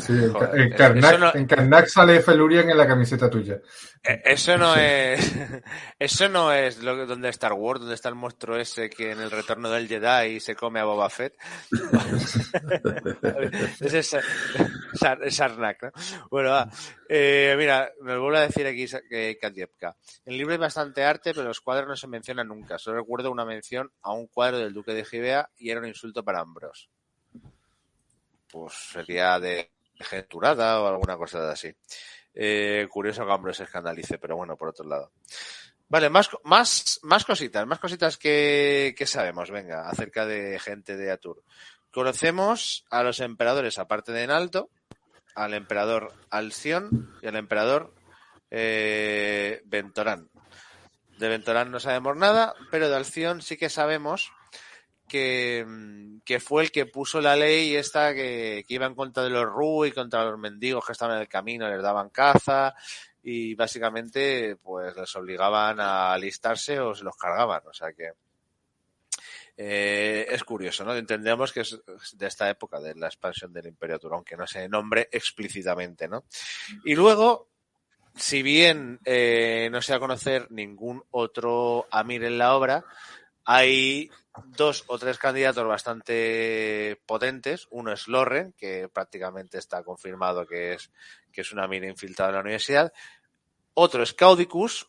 Speaker 5: sí, en,
Speaker 3: Joder,
Speaker 5: Karnak,
Speaker 3: no-
Speaker 5: en Karnak sale Felurian en la camiseta tuya.
Speaker 3: Eh, Eso no es. [LAUGHS] Eso no es lo que, donde Star Wars, donde está el monstruo ese que en el retorno del Jedi se come a Boba Fett. [LAUGHS] Ese es Sar- Sarnak, ¿no? Bueno, va. Eh, mira, me vuelvo a decir aquí que Katiepka. En el libro hay bastante arte, pero los cuadros no se mencionan nunca. Solo recuerdo una mención a un cuadro del Duque de Gibea y era un insulto para Ambros. Pues sería de genturada o alguna cosa de así. Eh, curioso que Ambros se escandalice, pero bueno, por otro lado. Vale, más, más, más cositas, más cositas que, que sabemos, venga, acerca de gente de Atur. Conocemos a los emperadores, aparte de Enalto, al emperador Alción y al emperador eh, Ventorán. De Ventorán no sabemos nada, pero de Alción sí que sabemos que, fue el que puso la ley esta que, que iba en contra de los Ru y contra los mendigos que estaban en el camino, les daban caza y básicamente pues les obligaban a alistarse o se los cargaban. O sea que eh, es curioso, ¿no? Entendemos que es de esta época, de la expansión del Imperio Turón, aunque no se nombre explícitamente, ¿no? Y luego, si bien eh, no se va a conocer ningún otro Amir en la obra, hay dos o tres candidatos bastante potentes. Uno es Lorren, que prácticamente está confirmado que es, que es una mina infiltrada en la universidad. Otro es Caudicus,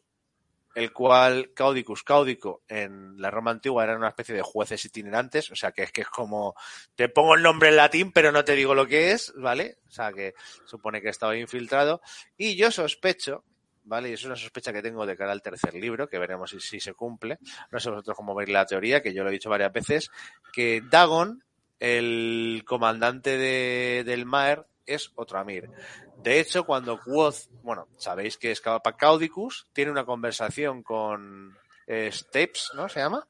Speaker 3: el cual Caudicus Caudico en la Roma antigua eran una especie de jueces itinerantes, o sea que es que es como te pongo el nombre en latín pero no te digo lo que es, ¿vale? O sea que supone que estaba infiltrado y yo sospecho, ¿vale? Y es una sospecha que tengo de cara al tercer libro, que veremos si, se cumple. No sé vosotros cómo veis la teoría, que yo lo he dicho varias veces, que Dagon, el comandante de, del Maer, es otro Amir. De hecho, cuando Quoth, bueno, sabéis que escapa Caudicus, tiene una conversación con eh, Stapes, ¿no? Se llama.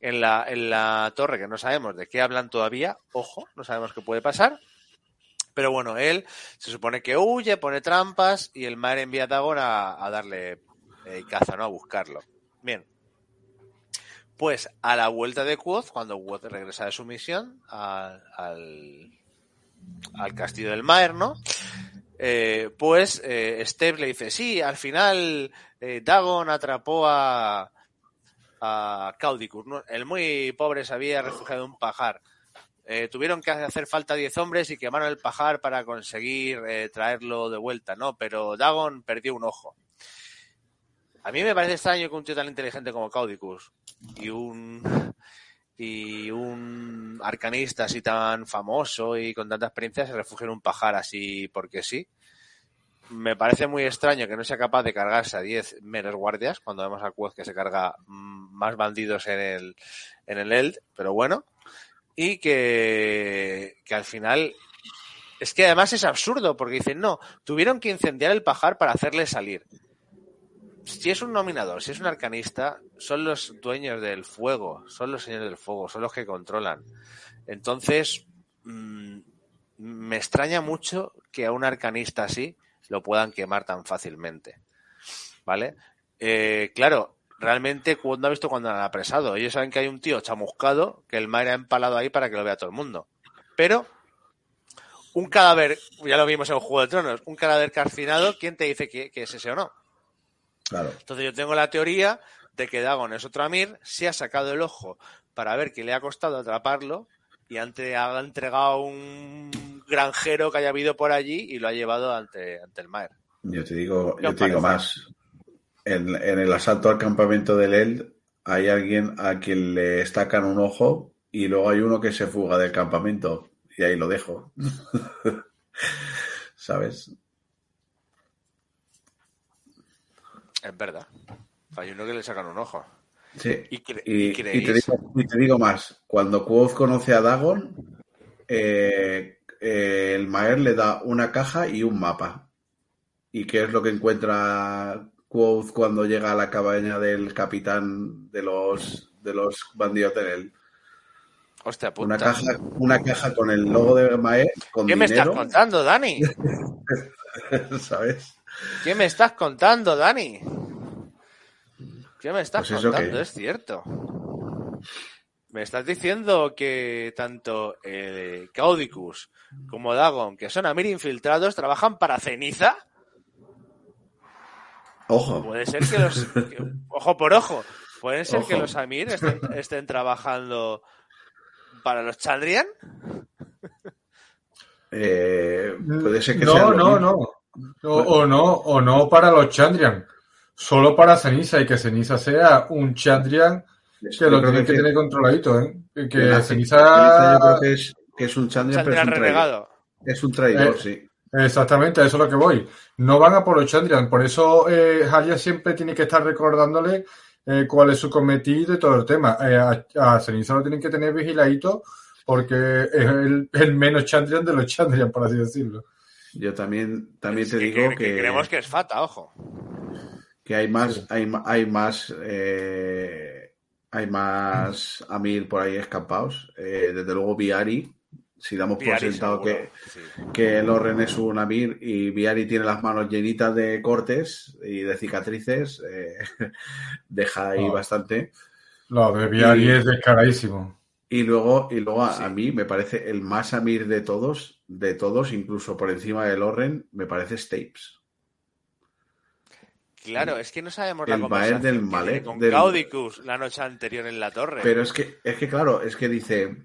Speaker 3: En la, en la torre, que no sabemos de qué hablan todavía. Ojo, no sabemos qué puede pasar. Pero bueno, él se supone que huye, pone trampas y el Maer envía a Dagon a, darle eh, caza, ¿no? A buscarlo. Bien. Pues a la vuelta de Quoth, cuando Quoth regresa de su misión al, al castillo del Maer, ¿no? Eh, pues eh, Steph le dice, sí, al final eh, Dagon atrapó a, a. El muy pobre se había refugiado en un pajar. Eh, tuvieron que hacer falta 10 hombres y quemaron el pajar para conseguir eh, traerlo de vuelta, ¿no? Pero Dagon perdió un ojo. A mí me parece extraño que un tío tan inteligente como Caudicus y un y un arcanista así tan famoso y con tanta experiencia se refugie en un pajar así porque sí. Me parece muy extraño que no sea capaz de cargarse a 10 meros guardias cuando vemos a Quoth que se carga mm, más bandidos en el, en el Eld, pero bueno. Y que, que al final es que además es absurdo porque dicen, no, tuvieron que incendiar el pajar para hacerle salir. Si es un nominador, si es un arcanista, son los dueños del fuego, son los señores del fuego, son los que controlan. Entonces, mm, me extraña mucho que a un arcanista así lo puedan quemar tan fácilmente. ¿Vale? Eh, claro, realmente cuando ha visto cuando han apresado. Ellos saben que hay un tío chamuscado que el Maire ha empalado ahí para que lo vea todo el mundo. Pero un cadáver, ya lo vimos en el Juego de Tronos, un cadáver calcinado, ¿quién te dice que, que es ese o no?
Speaker 4: Claro.
Speaker 3: Entonces yo tengo la teoría de que Dagon es otro Amir, se ha sacado el ojo para ver qué le ha costado atraparlo y ante, ha entregado un granjero que haya habido por allí y lo ha llevado ante, ante el Maer.
Speaker 4: Yo te digo,
Speaker 3: ¿Qué
Speaker 4: yo te digo más. En, en el asalto al campamento del Eld hay alguien a quien le estacan un ojo y luego hay uno que se fuga del campamento y ahí lo dejo. [LAUGHS] ¿Sabes?
Speaker 3: Es verdad. Hay uno que le sacan un ojo.
Speaker 4: Sí.
Speaker 3: ¿Y, cre-
Speaker 4: Y,
Speaker 3: y
Speaker 4: y te
Speaker 3: creéis?
Speaker 4: digo, y te digo más, cuando Quoth conoce a Dagon, eh, eh, el Maer le da una caja y un mapa. ¿Y qué es lo que encuentra Quoth cuando llega a la cabaña del capitán de los, de los bandidos de él?
Speaker 3: Hostia puta.
Speaker 4: Una caja, una caja con el logo de Maer, con
Speaker 3: ¿Qué me estás contando, Dani? [LAUGHS]
Speaker 4: ¿sabes?
Speaker 3: ¿Qué me estás contando, Dani? ¿Qué me estás
Speaker 4: Pues
Speaker 3: contando?
Speaker 4: que-
Speaker 3: Es cierto. Me estás diciendo que tanto eh, Caudicus como Dagon, que son Amir infiltrados, trabajan para Ceniza.
Speaker 4: Ojo,
Speaker 3: Puede ser que los. que- [LAUGHS] ojo por ojo. Puede ser que los Amir estén, estén trabajando para los Chandrian.
Speaker 4: eh, puede ser que
Speaker 5: no,
Speaker 4: sea
Speaker 5: no, no. O, no, o no para los Chandrian. Solo para Ceniza y que Ceniza sea un Chandrian que lo
Speaker 4: creo
Speaker 5: tienen que
Speaker 4: que-
Speaker 5: tener controladito, ¿eh? Que Ceniza.
Speaker 4: Ceniza yo creo que es, que es un Chandrian, pero es un traidor. Es un traidor,
Speaker 5: Eh,
Speaker 4: sí.
Speaker 5: Exactamente, a eso es lo que voy. No van a por los Chandrian, por eso eh, Halia siempre tiene que estar recordándole eh, cuál es su cometido y todo el tema. Eh, a, a Ceniza lo tienen que tener vigiladito porque es el, el menos Chandrian de los Chandrian, por así decirlo.
Speaker 4: Yo también, también
Speaker 3: Es
Speaker 4: te
Speaker 3: que-
Speaker 4: digo
Speaker 3: que, creemos que es Fata, ojo.
Speaker 4: que hay más, hay, hay más, eh, hay más Amir por ahí escapados. Eh, desde luego Viari, si damos por sentado
Speaker 3: seguro,
Speaker 4: que,
Speaker 3: sí.
Speaker 4: que Loren es un Amir y Viari tiene las manos llenitas de cortes y de cicatrices, eh, [LAUGHS] deja ahí bastante.
Speaker 5: Lo de Viari
Speaker 4: Y-
Speaker 5: es descaradísimo.
Speaker 4: Y luego, y luego a,
Speaker 3: Sí.
Speaker 4: a mí me parece el más Amir de todos, de todos, incluso por encima de Loren, me parece Stapes.
Speaker 3: Claro, es que no sabemos la
Speaker 4: El Baer
Speaker 3: conversación
Speaker 4: del
Speaker 3: que
Speaker 4: Malek,
Speaker 3: tiene con
Speaker 4: del-
Speaker 3: Caudicus la noche anterior en la torre.
Speaker 4: Pero es que, es que claro, es que dice,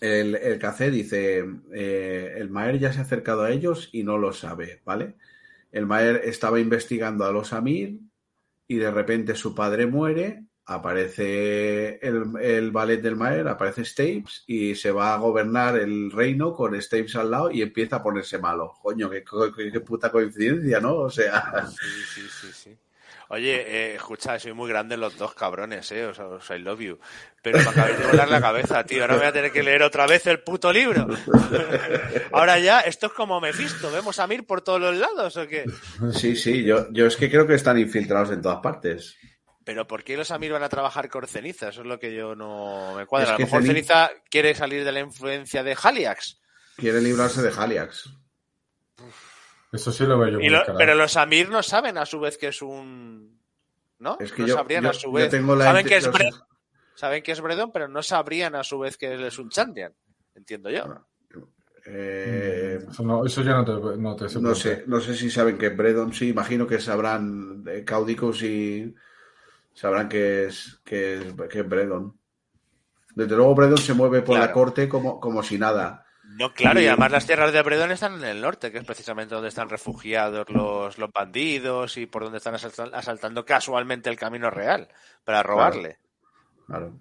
Speaker 4: el, el Cacé dice, eh, el Maer ya se ha acercado a ellos y no lo sabe, ¿vale? El Maer estaba investigando a los Amir y de repente su padre muere, aparece el, el ballet del Maer, aparece Stapes y se va a gobernar el reino con Stapes al lado y empieza a ponerse malo. Coño, qué, qué- qué puta coincidencia, ¿no? O sea,
Speaker 3: Sí, sí, sí, sí. Oye, eh, escucha, soy muy grande los dos cabrones, eh, os, os I love you. Pero me acabáis de volar la cabeza, tío. Ahora voy a tener que leer otra vez el puto libro. [LAUGHS] Ahora ya, esto es como Mephisto. ¿Vemos a Mir por todos los lados o qué?
Speaker 4: sí, sí, yo, yo es que creo que están infiltrados en todas partes.
Speaker 3: Pero ¿por qué los Amir van a trabajar con Ceniza? Eso es lo que yo no me cuadra.
Speaker 4: Es
Speaker 3: a lo mejor
Speaker 4: Ceni-
Speaker 3: Ceniza quiere salir de la influencia de Haliax.
Speaker 4: Quiere librarse de Haliax.
Speaker 5: Eso sí lo veo yo
Speaker 3: Y
Speaker 5: muy
Speaker 3: lo-
Speaker 5: claro.
Speaker 3: pero los Amir no saben a su vez que es un... ¿No?
Speaker 4: Es que
Speaker 3: no
Speaker 4: yo,
Speaker 3: sabrían
Speaker 4: yo-
Speaker 3: a su vez.
Speaker 4: tengo la
Speaker 3: Saben que es
Speaker 4: inten-
Speaker 3: Bre- Saben que es Bredon, pero no sabrían a su vez que él es un Chandian. Entiendo yo.
Speaker 4: Eh,
Speaker 5: Eso, no, eso ya no te, no te sé
Speaker 4: no sé, no sé si saben que es Bredon, sí, imagino que sabrán de Caudicus y sabrán que es, que es, que es Bredon. Desde luego Bredon se mueve por la corte como, como si nada.
Speaker 3: No, claro, y además las tierras de Bredon están en el norte, que es precisamente donde están refugiados los, los bandidos y por donde están asalta- asaltando casualmente el camino real para robarle.
Speaker 4: Claro.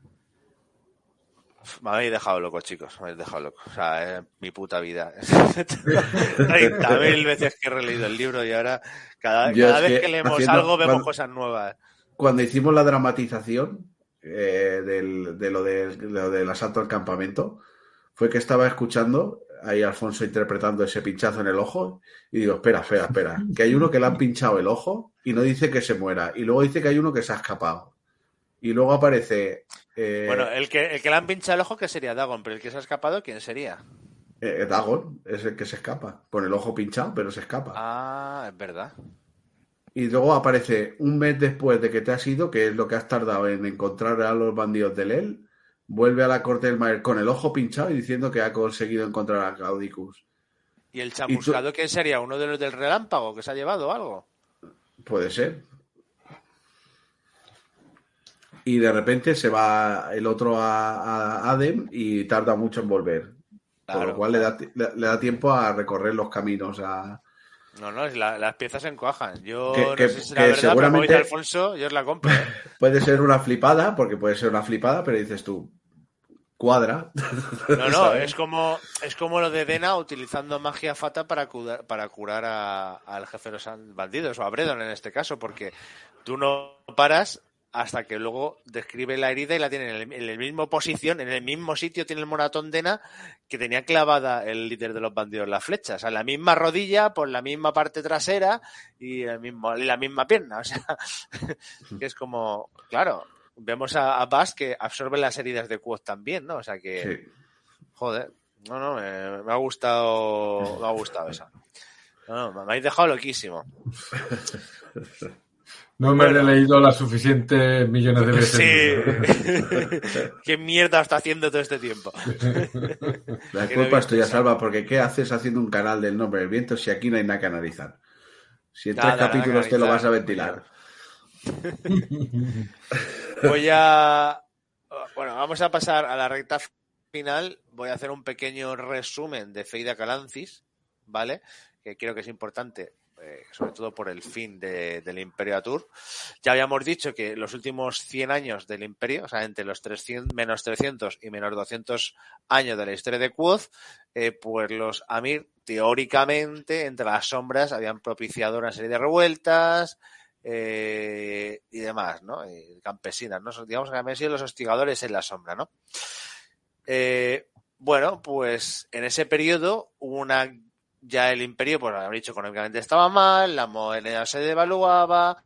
Speaker 3: Me habéis dejado loco, chicos. Me habéis dejado loco. O sea, es mi puta vida. [LAUGHS] 30.000 veces que he releído el libro y ahora cada, cada vez
Speaker 4: que
Speaker 3: que leemos
Speaker 4: haciendo-
Speaker 3: algo vemos
Speaker 4: cuando-
Speaker 3: cosas nuevas.
Speaker 4: Cuando hicimos la dramatización eh, del- de, lo de, lo del asalto al campamento, fue que estaba escuchando ahí Alfonso interpretando ese pinchazo en el ojo y digo, espera, espera, espera, que hay uno que le han pinchado el ojo y no dice que se muera y luego dice que hay uno que se ha escapado y luego aparece eh,
Speaker 3: Bueno, el que, el que le han pinchado el ojo, que sería Dagon, pero el que se ha escapado, ¿quién sería?
Speaker 4: eh, Dagon, es el que se escapa, con el ojo pinchado, pero se escapa.
Speaker 3: Ah, es verdad.
Speaker 4: Y luego aparece un mes después de que te has ido, que es lo que has tardado en encontrar a los bandidos del él, vuelve a la corte del Maer con el ojo pinchado y diciendo que ha conseguido encontrar a Caudicus.
Speaker 3: ¿Y el chamuscado quién sería? ¿Uno de los del relámpago que se ha llevado algo?
Speaker 4: Puede ser. Y de repente se va el otro a, a Adem y tarda mucho en volver. Por lo cual le da, le da tiempo a recorrer los caminos. A...
Speaker 3: No, no, es la- las piezas se encuajan. Yo
Speaker 4: Que-
Speaker 3: no
Speaker 4: que-
Speaker 3: sé si será verdad, pero como
Speaker 4: seguramente-
Speaker 3: dice Alfonso, yo os la compro. ¿eh? [LAUGHS]
Speaker 4: Puede ser una flipada, porque puede ser una flipada, pero dices tú, cuadra.
Speaker 3: No, no, [LAUGHS] es como, es como lo de Dena utilizando magia fata para curar, para curar a- al jefe de los bandidos, o a Bredon en este caso, porque tú no paras hasta que luego describe la herida y la tiene en el, en el mismo posición, en el mismo sitio tiene el moratón Dena que tenía clavada el líder de los bandidos la flecha, o sea, en la misma rodilla, por la misma parte trasera y, el mismo, y la misma pierna, o sea, [LAUGHS] que es como, claro, vemos a, a Bass que absorbe las heridas de Quoth también, ¿no? O sea que...
Speaker 4: Sí.
Speaker 3: Joder, no, no, me, me ha gustado, me ha gustado esa. No, no, me habéis dejado loquísimo. [LAUGHS]
Speaker 5: No me
Speaker 3: Bueno.
Speaker 5: he leído las suficientes millones de veces.
Speaker 3: Sí. [LAUGHS] ¿Qué mierda está haciendo todo este tiempo?
Speaker 4: La [LAUGHS] culpa es tuya. Salva, porque ¿qué haces haciendo un canal del nombre del viento si aquí no hay nada que analizar? Si en
Speaker 3: Nada,
Speaker 4: tres capítulos te lo vas a ventilar. [LAUGHS]
Speaker 3: Voy a. Bueno, vamos a pasar a la recta final. Voy a hacer un pequeño resumen de Feida Calancis, ¿vale? Que creo que es importante, eh, sobre todo por el fin de- del Imperio Atur. Ya habíamos dicho que los últimos 100 años del Imperio, o sea, entre los 300, menos 300 y menos 200 años de la historia de Quoth, eh, pues los Amir, teóricamente, entre las sombras, habían propiciado una serie de revueltas, eh, y demás, ¿no? Campesinas, ¿no? Digamos que habían sido los hostigadores en la sombra, ¿no? Bueno, pues en ese periodo hubo una ya el imperio, pues habría dicho económicamente estaba mal, la moneda se devaluaba,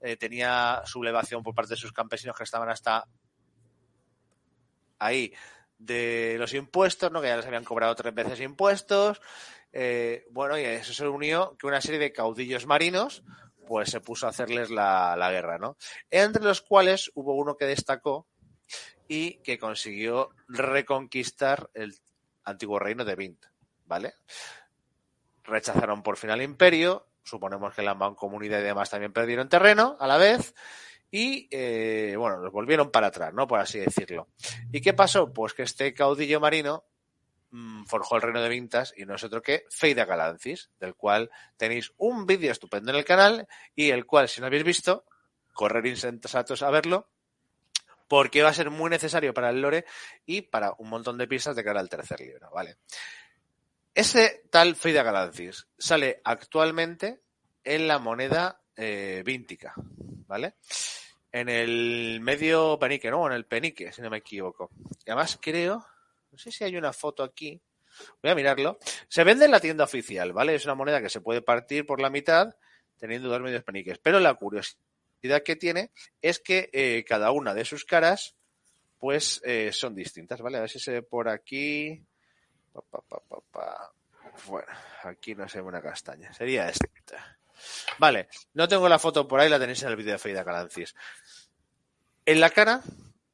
Speaker 3: eh, tenía sublevación por parte de sus campesinos que estaban hasta ahí de los impuestos, ¿no? Que ya les habían cobrado tres veces impuestos. Eh, bueno, y eso se unió que una serie de caudillos marinos pues se puso a hacerles la, la guerra, ¿no? Entre los cuales hubo uno que destacó y que consiguió reconquistar el antiguo reino de Vint, ¿vale? Rechazaron por fin al imperio suponemos que la mancomunidad y demás también perdieron terreno a la vez y eh, bueno, los volvieron para atrás, ¿no? Por así decirlo. ¿Y qué pasó? Pues que este caudillo marino mm, forjó el reino de Vintas y no es otro que Feida Galancis, del cual tenéis un vídeo estupendo en el canal y el cual, si no habéis visto, correr insensatos a verlo, porque va a ser muy necesario para el lore y para un montón de pistas de cara al tercer libro, ¿vale? Ese tal Feida Galancis sale actualmente en la moneda eh, víntica, ¿vale? En el medio penique, ¿no? En el penique, si no me equivoco. Y además creo, no sé si hay una foto aquí, voy a mirarlo. Se vende en la tienda oficial, ¿vale? Es una moneda que se puede partir por la mitad teniendo dos medios peniques. Pero la curiosidad que tiene es que eh, cada una de sus caras, pues, eh, son distintas, ¿vale? A ver si se ve por aquí. Bueno, aquí no se ve una castaña. Sería esta. Vale, no tengo la foto por ahí, la tenéis en el vídeo de Feida Calancis. En la cara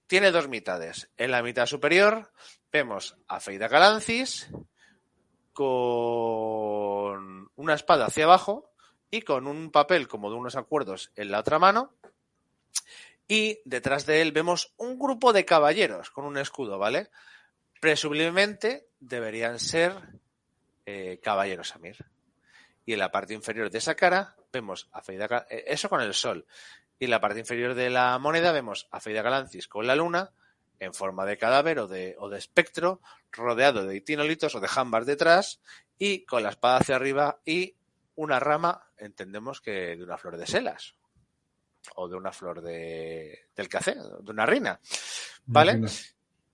Speaker 3: tiene dos mitades. En la mitad superior vemos a Feida Calancis con una espada hacia abajo y con un papel como de unos acuerdos en la otra mano. Y detrás de él vemos un grupo de caballeros con un escudo, ¿vale? Presumiblemente deberían ser eh, caballeros Amir. Y en la parte inferior de esa cara vemos a Feida, eh, eso con el sol. Y en la parte inferior de la moneda vemos a Feida Galancis con la luna en forma de cadáver o de, o de espectro, rodeado de itinolitos o de jambas detrás y con la espada hacia arriba y una rama, entendemos que de una flor de selas o de una flor de, del café, de una reina. ¿Vale?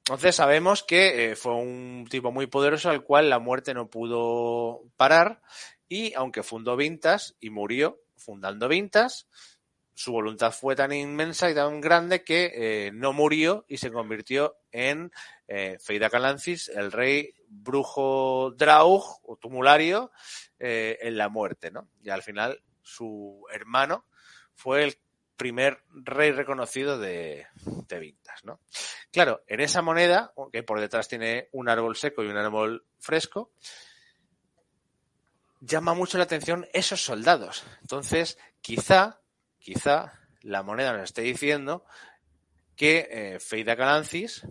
Speaker 3: Entonces sabemos que eh, fue un tipo muy poderoso al cual la muerte no pudo parar y aunque fundó Vintas y murió fundando Vintas, su voluntad fue tan inmensa y tan grande que eh, no murió y se convirtió en eh, Feida Calancis, el rey brujo Draug o tumulario eh, en la muerte, ¿no? Y al final su hermano fue el primer rey reconocido de, de Vintas, ¿no? Claro, en esa moneda, que por detrás tiene un árbol seco y un árbol fresco, llama mucho la atención esos soldados. Entonces, quizá, quizá la moneda nos esté diciendo que eh, Feida Calancis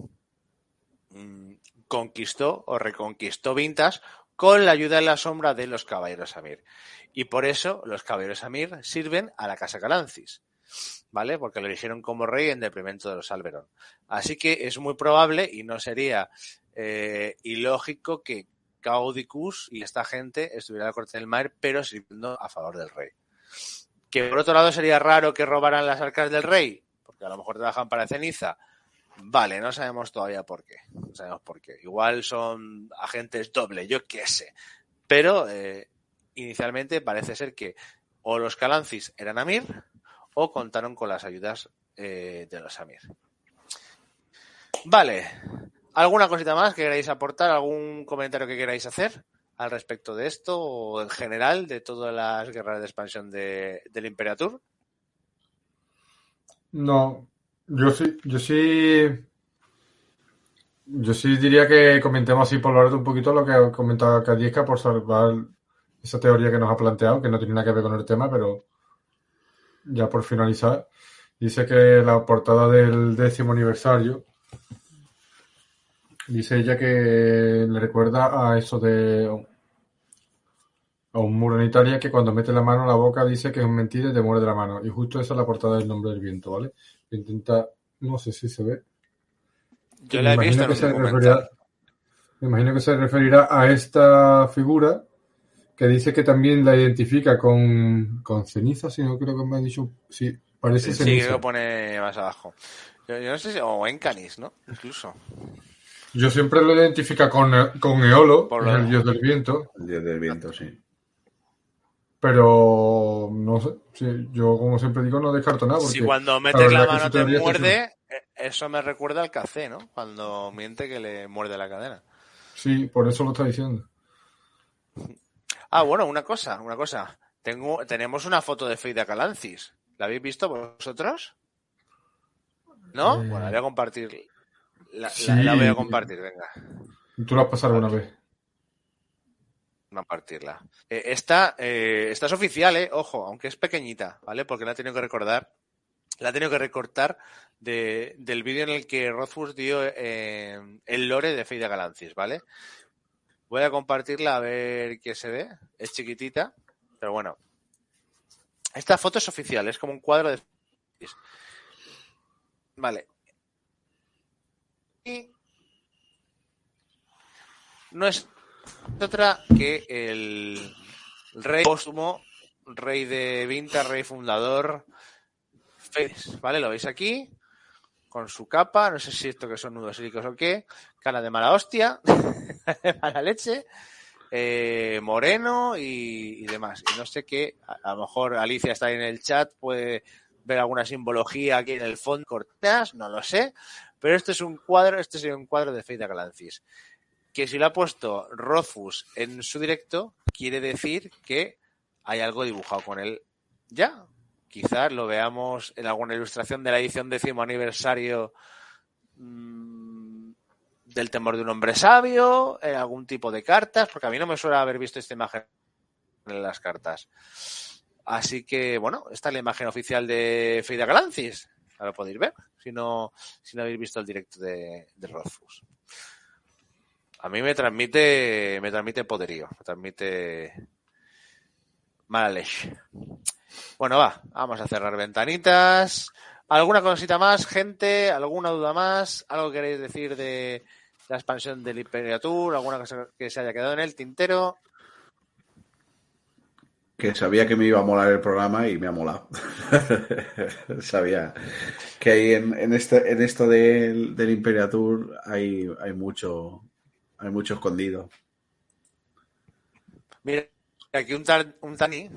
Speaker 3: mm, conquistó o reconquistó Vintas con la ayuda en la sombra de los caballeros Amir. Y por eso los caballeros Amir sirven a la casa Calancis. ¿Vale? Porque lo eligieron como rey en detrimento de los Alberon. Así que es muy probable y no sería eh, ilógico que Caudicus y esta gente estuviera a la corte del Maer, pero sirviendo a favor del rey. Que por otro lado sería raro que robaran las arcas del rey, porque a lo mejor trabajan para ceniza. Vale, no sabemos todavía por qué. No sabemos por qué. Igual son agentes doble, yo qué sé. Pero eh, inicialmente parece ser que o los Calancis eran Amir o contaron con las ayudas eh, de los Amir. Vale. ¿Alguna cosita más que queráis aportar? ¿Algún comentario que queráis hacer al respecto de esto o en general de todas las guerras de expansión de, del Imperatur?
Speaker 5: No, yo sí, yo sí, yo sí diría que comentemos así por lo alto un poquito lo que ha comentado Cadisca por salvar esa teoría que nos ha planteado, que no tiene nada que ver con el tema, pero ya por finalizar, dice que la portada del décimo aniversario, dice ella que le recuerda a eso de a un muro en Italia que cuando mete la mano en la boca dice que es mentira y te muerde la mano. Y justo esa es la portada del nombre del viento, ¿vale? Intenta, no sé si se ve.
Speaker 3: Yo la he visto en un
Speaker 5: me imagino que se referirá a esta figura que dice que también la identifica con, con ceniza, si no creo que me ha dicho. Sí, parece
Speaker 3: Sí,
Speaker 5: ceniza.
Speaker 3: creo que pone más abajo. Yo, yo no sé si, o en Canis, ¿no? Incluso.
Speaker 5: Yo siempre lo identifica con, con Eolo,
Speaker 3: Por lo-
Speaker 5: el dios del viento,
Speaker 4: El dios del viento, sí.
Speaker 5: pero no sé. sí, yo, como siempre digo, no descarto nada. Porque
Speaker 3: si cuando metes la, mano te muerde, eh, eso me recuerda al café, ¿no? Cuando miente que le muerde la cadena.
Speaker 5: Sí, por eso lo está diciendo.
Speaker 3: Ah, bueno, una cosa, una cosa. Tengo, tenemos una foto de Feida Calancis. ¿La habéis visto vosotros? ¿No?
Speaker 5: Eh,
Speaker 3: Bueno, la voy a compartir. La, la-
Speaker 5: sí.
Speaker 3: la voy a compartir, venga.
Speaker 5: ¿Tú lo has pasado alguna vez?
Speaker 3: a partirla. Eh, esta, eh, esta es oficial, ¿eh? Ojo, aunque es pequeñita, ¿vale? Porque la he tenido que recordar. La he tenido que recortar de, del vídeo en el que Rothfuss dio eh, el lore de Feida Galancis, ¿vale? Voy a compartirla a ver qué se ve. Es chiquitita, pero bueno. Esta foto es oficial, es como un cuadro de. Vale. Y no es otra que el rey póstumo, rey de Vinta, rey fundador, ¿vale? Lo veis aquí, con su capa, no sé si esto que son nudos sílicos o qué, cara de mala hostia, de [LAUGHS] mala leche, eh, moreno y, demás. Y no sé qué, a, lo mejor Alicia está ahí en el chat, puede ver alguna simbología aquí en el fondo, cortas, no lo sé, pero este es un cuadro, este sería un cuadro de Feita Galancis que si lo ha puesto Rothfuss en su directo, quiere decir que hay algo dibujado con él ya. Quizás lo veamos en alguna ilustración de la edición décimo aniversario mmm, del temor de un hombre sabio, en algún tipo de cartas, porque a mí no me suele haber visto esta imagen en las cartas. Así que, bueno, esta es la imagen oficial de Feida Galancis. Ahora podéis ver, si no, si no habéis visto el directo de, de Rothfuss a mí me transmite, me transmite poderío, me transmite mala leche. Bueno, va, vamos a cerrar ventanitas. ¿Alguna cosita más, gente? ¿Alguna duda más? ¿Algo que queréis decir de la expansión del Imperio Tour? ¿Alguna cosa que se haya quedado en el tintero?
Speaker 4: Que sabía que me iba a molar el programa y me ha molado. [LAUGHS] sabía que hay en, en, este, en esto del, del Imperio Tour hay, hay mucho, hay mucho escondido.
Speaker 3: Mira, aquí un, tar, un Tani,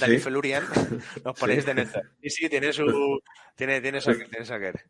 Speaker 3: Tani ¿Sí? Felurian, [LAUGHS] nos ponéis de neta. Y sí, tiene su. [LAUGHS] Tiene, tiene, su, tiene saquer.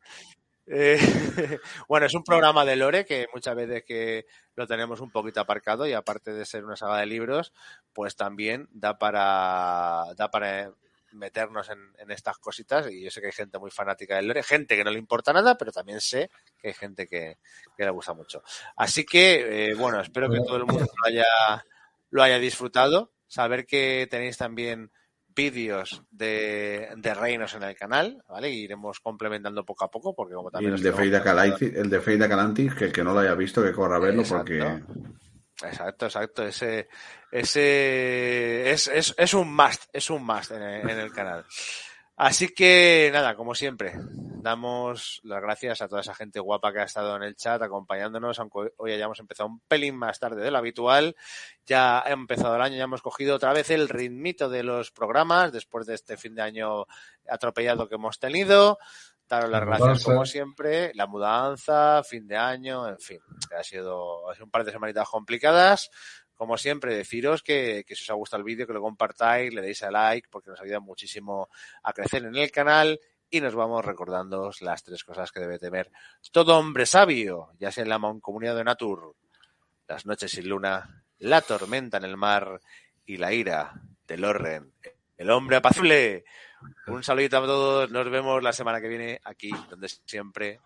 Speaker 3: Eh, [LAUGHS] bueno, es un programa de Lore que muchas veces que lo tenemos un poquito aparcado y aparte de ser una saga de libros, pues también da para, da para meternos en, en, estas cositas y yo sé que hay gente muy fanática del lore, gente que no le importa nada, pero también sé que hay gente que, que le gusta mucho. Así que, eh, bueno, espero que todo el mundo lo haya, lo haya disfrutado. Saber que tenéis también vídeos de, de, reinos en el canal, ¿vale? Y iremos complementando poco a poco, porque como también...
Speaker 4: Y el de Feida Calantis, el de Feida Calantis, que el que no lo haya visto, que corra a verlo, Exacto. porque...
Speaker 3: Exacto, exacto. Ese, ese es, es, es un must, es un must en en el, canal. Así que nada, como siempre, damos las gracias a toda esa gente guapa que ha estado en el chat acompañándonos, aunque hoy hayamos empezado un pelín más tarde de lo habitual. Ya ha empezado el año, ya hemos cogido otra vez el ritmito de los programas después de este fin de año atropellado que hemos tenido daros las gracias mudanza. como siempre, la mudanza, fin de año, en fin, ha sido, ha sido un par de semanitas complicadas. Como siempre, deciros que, si os ha gustado el vídeo, que lo compartáis, le deis a like, porque nos ayuda muchísimo a crecer en el canal y nos vamos recordando las tres cosas que debe temer todo hombre sabio, ya sea en la comunidad de Natur, las noches sin luna, la tormenta en el mar y la ira del Orren, el hombre apacible. Un saludito a todos, nos vemos la semana que viene aquí, donde siempre